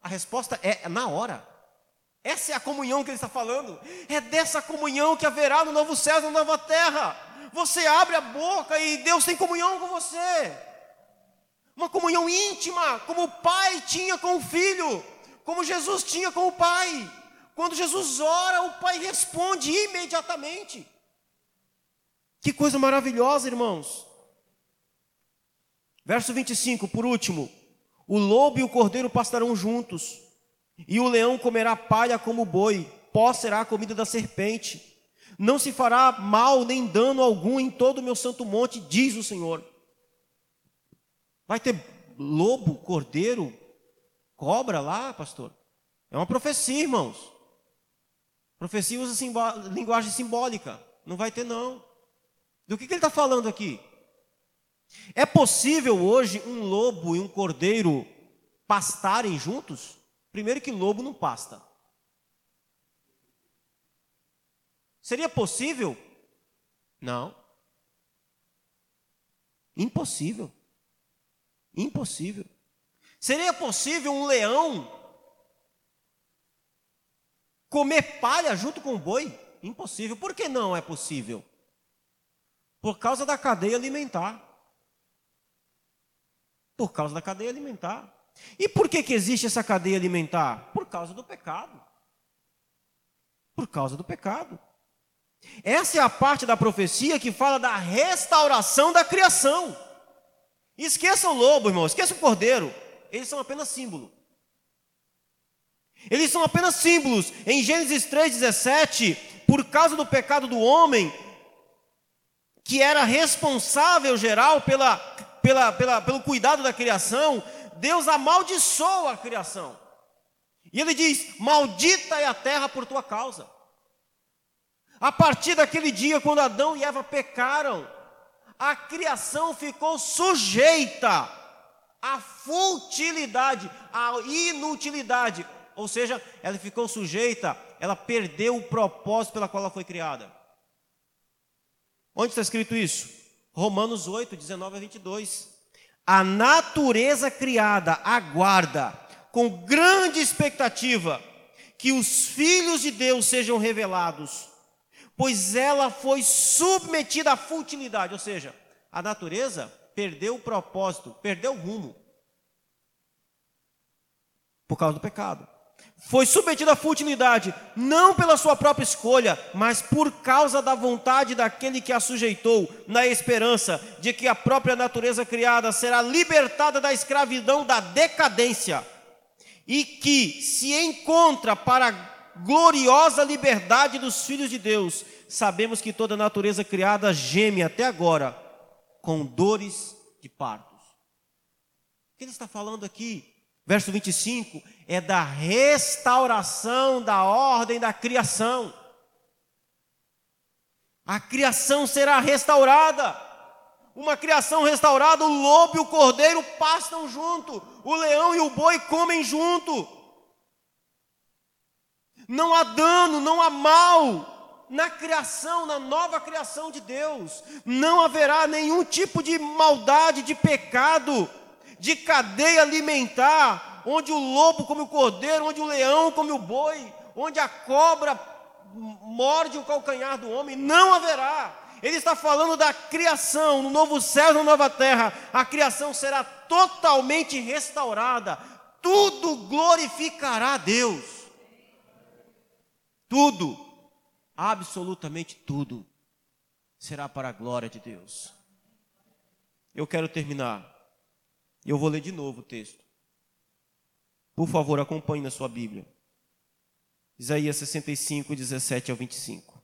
A resposta é na hora. Essa é a comunhão que ele está falando. É dessa comunhão que haverá no novo céu e na nova terra. Você abre a boca e Deus tem comunhão com você. Uma comunhão íntima, como o pai tinha com o filho como Jesus tinha com o Pai. Quando Jesus ora, o Pai responde imediatamente. Que coisa maravilhosa, irmãos. Verso 25, por último: O lobo e o cordeiro pastarão juntos, e o leão comerá palha como o boi, pó será a comida da serpente. Não se fará mal nem dano algum em todo o meu santo monte, diz o Senhor. Vai ter lobo, cordeiro, Cobra lá, pastor. É uma profecia, irmãos. Profecia usa simbó linguagem simbólica. Não vai ter, não. Do que, que ele está falando aqui? É possível hoje um lobo e um cordeiro pastarem juntos? Primeiro que lobo não pasta. Seria possível? Não. Impossível. Impossível. Seria possível um leão comer palha junto com o boi? Impossível. Por que não é possível? Por causa da cadeia alimentar. Por causa da cadeia alimentar. E por que, que existe essa cadeia alimentar? Por causa do pecado. Por causa do pecado. Essa é a parte da profecia que fala da restauração da criação. Esqueça o lobo, irmão, esqueça o cordeiro eles são apenas símbolo. Eles são apenas símbolos. Em Gênesis 3,17, por causa do pecado do homem, que era responsável geral pela, pela, pela, pelo cuidado da criação, Deus amaldiçoou a criação. E ele diz: Maldita é a terra por tua causa. A partir daquele dia, quando Adão e Eva pecaram, a criação ficou sujeita a futilidade, a inutilidade. Ou seja, ela ficou sujeita, ela perdeu o propósito pela qual ela foi criada. Onde está escrito isso? Romanos 8, 19 a 22. A natureza criada aguarda com grande expectativa que os filhos de Deus sejam revelados, pois ela foi submetida à futilidade, ou seja, a natureza perdeu o propósito, perdeu o rumo. Por causa do pecado. Foi submetido à futilidade, não pela sua própria escolha, mas por causa da vontade daquele que a sujeitou, na esperança de que a própria natureza criada será libertada da escravidão da decadência e que se encontra para gloriosa liberdade dos filhos de Deus. Sabemos que toda a natureza criada geme até agora com dores de partos. O que ele está falando aqui? Verso 25 é da restauração da ordem da criação. A criação será restaurada. Uma criação restaurada, o lobo e o cordeiro pastam junto, o leão e o boi comem junto. Não há dano, não há mal na criação, na nova criação de Deus, não haverá nenhum tipo de maldade, de pecado, de cadeia alimentar, onde o lobo come o cordeiro, onde o leão come o boi, onde a cobra morde o calcanhar do homem, não haverá. Ele está falando da criação, no novo céu na nova terra. A criação será totalmente restaurada. Tudo glorificará a Deus. Tudo absolutamente tudo será para a glória de Deus. Eu quero terminar. Eu vou ler de novo o texto. Por favor, acompanhe na sua Bíblia. Isaías 65, 17 ao 25.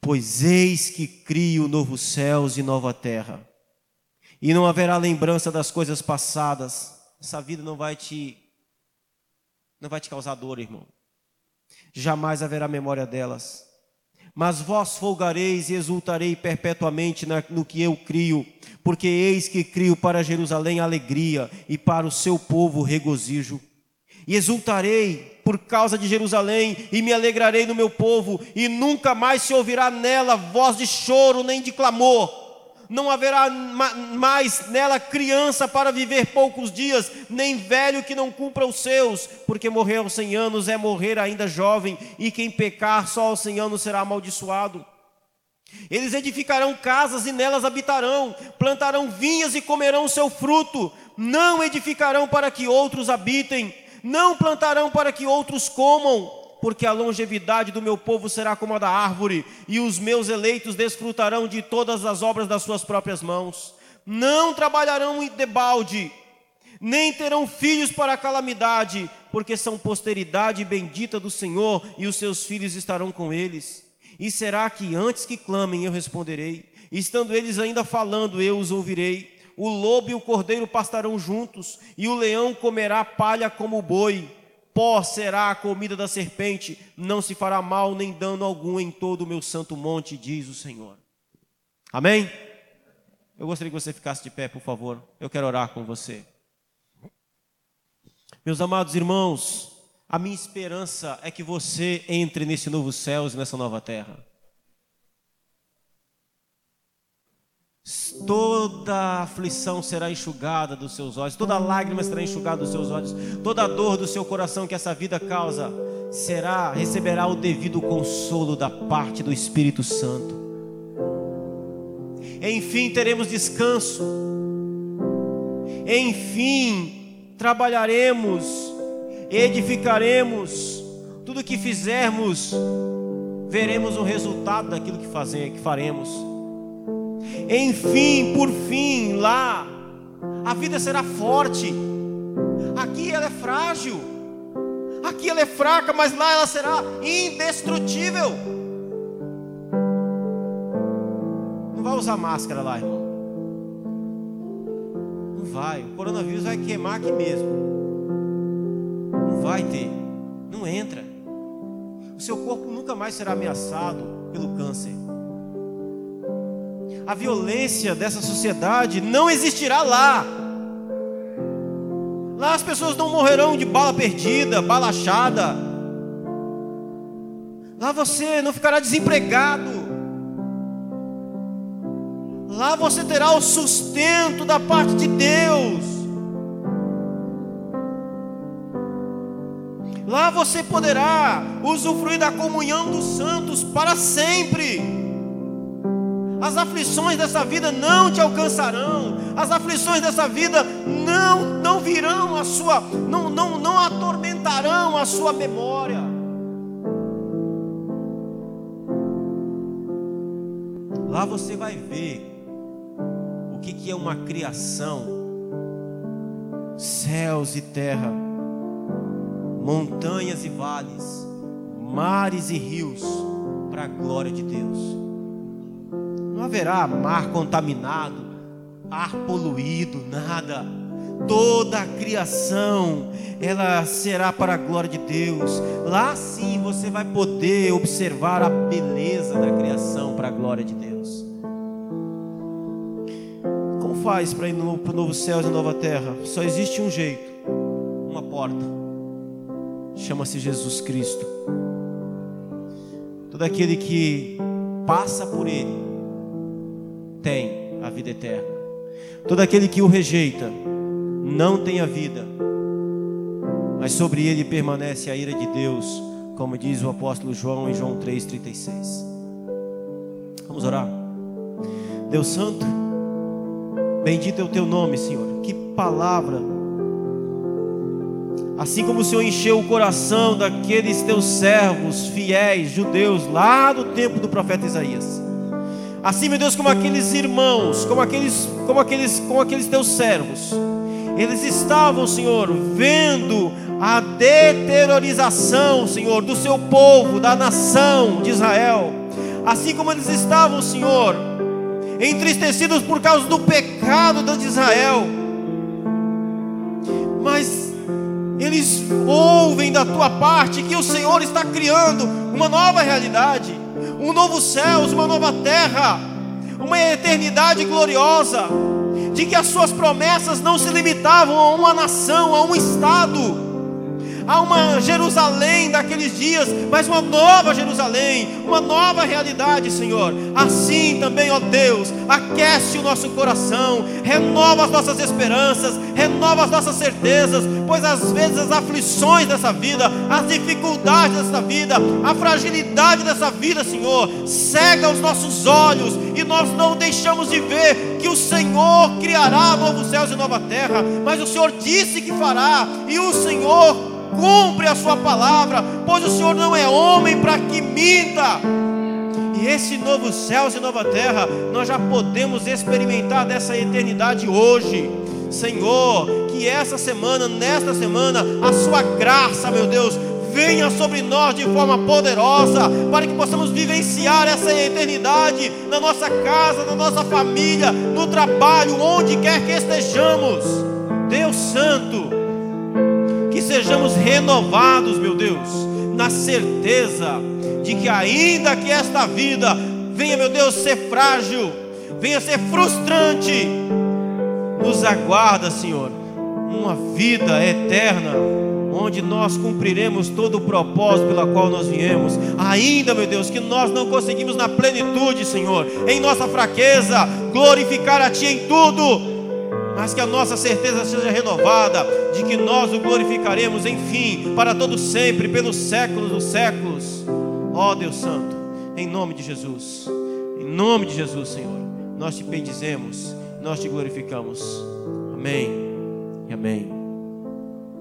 Pois eis que crio novos céus e nova terra, e não haverá lembrança das coisas passadas. Essa vida não vai te não vai te causar dor, irmão. Jamais haverá memória delas. Mas vós folgareis e exultarei perpetuamente no que eu crio, porque eis que crio para Jerusalém alegria e para o seu povo regozijo. E exultarei por causa de Jerusalém e me alegrarei no meu povo, e nunca mais se ouvirá nela voz de choro nem de clamor não haverá mais nela criança para viver poucos dias, nem velho que não cumpra os seus, porque morrer aos cem anos é morrer ainda jovem, e quem pecar só aos cem anos será amaldiçoado. Eles edificarão casas e nelas habitarão, plantarão vinhas e comerão seu fruto, não edificarão para que outros habitem, não plantarão para que outros comam, porque a longevidade do meu povo será como a da árvore, e os meus eleitos desfrutarão de todas as obras das suas próprias mãos. Não trabalharão de balde, nem terão filhos para a calamidade, porque são posteridade bendita do Senhor, e os seus filhos estarão com eles. E será que antes que clamem eu responderei? Estando eles ainda falando, eu os ouvirei. O lobo e o cordeiro pastarão juntos, e o leão comerá palha como o boi pó será a comida da serpente, não se fará mal nem dano algum em todo o meu santo monte, diz o Senhor. Amém? Eu gostaria que você ficasse de pé, por favor. Eu quero orar com você. Meus amados irmãos, a minha esperança é que você entre nesse novo céu e nessa nova terra. Toda aflição será enxugada dos seus olhos, toda lágrima será enxugada dos seus olhos, toda dor do seu coração que essa vida causa será receberá o devido consolo da parte do Espírito Santo. Enfim, teremos descanso. Enfim, trabalharemos, edificaremos, tudo que fizermos, veremos o resultado daquilo que fazer, que faremos. Enfim, por fim, lá, a vida será forte. Aqui ela é frágil. Aqui ela é fraca, mas lá ela será indestrutível. Não vai usar máscara lá, irmão. Não vai. O coronavírus vai queimar aqui mesmo. Não vai ter. Não entra. O seu corpo nunca mais será ameaçado pelo câncer a violência dessa sociedade não existirá lá. Lá as pessoas não morrerão de bala perdida, bala achada. Lá você não ficará desempregado. Lá você terá o sustento da parte de Deus. Lá você poderá usufruir da comunhão dos santos para sempre. As aflições dessa vida não te alcançarão. As aflições dessa vida não não virão a sua não não não atormentarão a sua memória. Lá você vai ver o que, que é uma criação, céus e terra, montanhas e vales, mares e rios, para a glória de Deus. Não haverá mar contaminado, ar poluído, nada. Toda a criação, ela será para a glória de Deus. Lá sim você vai poder observar a beleza da criação para a glória de Deus. Como faz para ir para o novo céu e nova terra? Só existe um jeito, uma porta. Chama-se Jesus Cristo. Todo aquele que passa por Ele tem a vida eterna. Todo aquele que o rejeita não tem a vida, mas sobre ele permanece a ira de Deus, como diz o apóstolo João em João 3,36. Vamos orar. Deus Santo, bendito é o teu nome, Senhor. Que palavra. Assim como o Senhor encheu o coração daqueles teus servos fiéis, judeus, lá do tempo do profeta Isaías. Assim, meu Deus, como aqueles irmãos, como aqueles, como aqueles, como aqueles teus servos, eles estavam, Senhor, vendo a deteriorização, Senhor, do seu povo, da nação de Israel. Assim como eles estavam, Senhor, entristecidos por causa do pecado de Israel. Mas eles ouvem da tua parte que o Senhor está criando uma nova realidade, um novo céu, uma nova terra, uma eternidade gloriosa de que as suas promessas não se limitavam a uma nação, a um estado, a uma Jerusalém daqueles dias, mas uma nova Jerusalém, uma nova realidade, Senhor. Assim também, ó Deus, aquece o nosso coração, renova as nossas esperanças, renova as nossas certezas, pois às vezes as aflições dessa vida, as dificuldades dessa vida, a fragilidade dessa vida, Senhor, cega os nossos olhos e nós não deixamos de ver que o Senhor criará novos céus e nova terra, mas o Senhor disse que fará, e o Senhor cumpre a sua palavra, pois o Senhor não é homem para que minta. E esse novo céus e nova terra, nós já podemos experimentar dessa eternidade hoje. Senhor, que essa semana, nesta semana, a sua graça, meu Deus, venha sobre nós de forma poderosa, para que possamos vivenciar essa eternidade na nossa casa, na nossa família, no trabalho, onde quer que estejamos. Deus Santo, sejamos renovados, meu Deus, na certeza de que, ainda que esta vida venha, meu Deus, ser frágil, venha ser frustrante, nos aguarda, Senhor, uma vida eterna, onde nós cumpriremos todo o propósito pela qual nós viemos. Ainda, meu Deus, que nós não conseguimos na plenitude, Senhor, em nossa fraqueza, glorificar a Ti em tudo mas que a nossa certeza seja renovada de que nós o glorificaremos, enfim, para todo sempre, pelos séculos dos séculos. Ó oh, Deus Santo, em nome de Jesus, em nome de Jesus, Senhor, nós te bendizemos, nós te glorificamos. Amém e amém.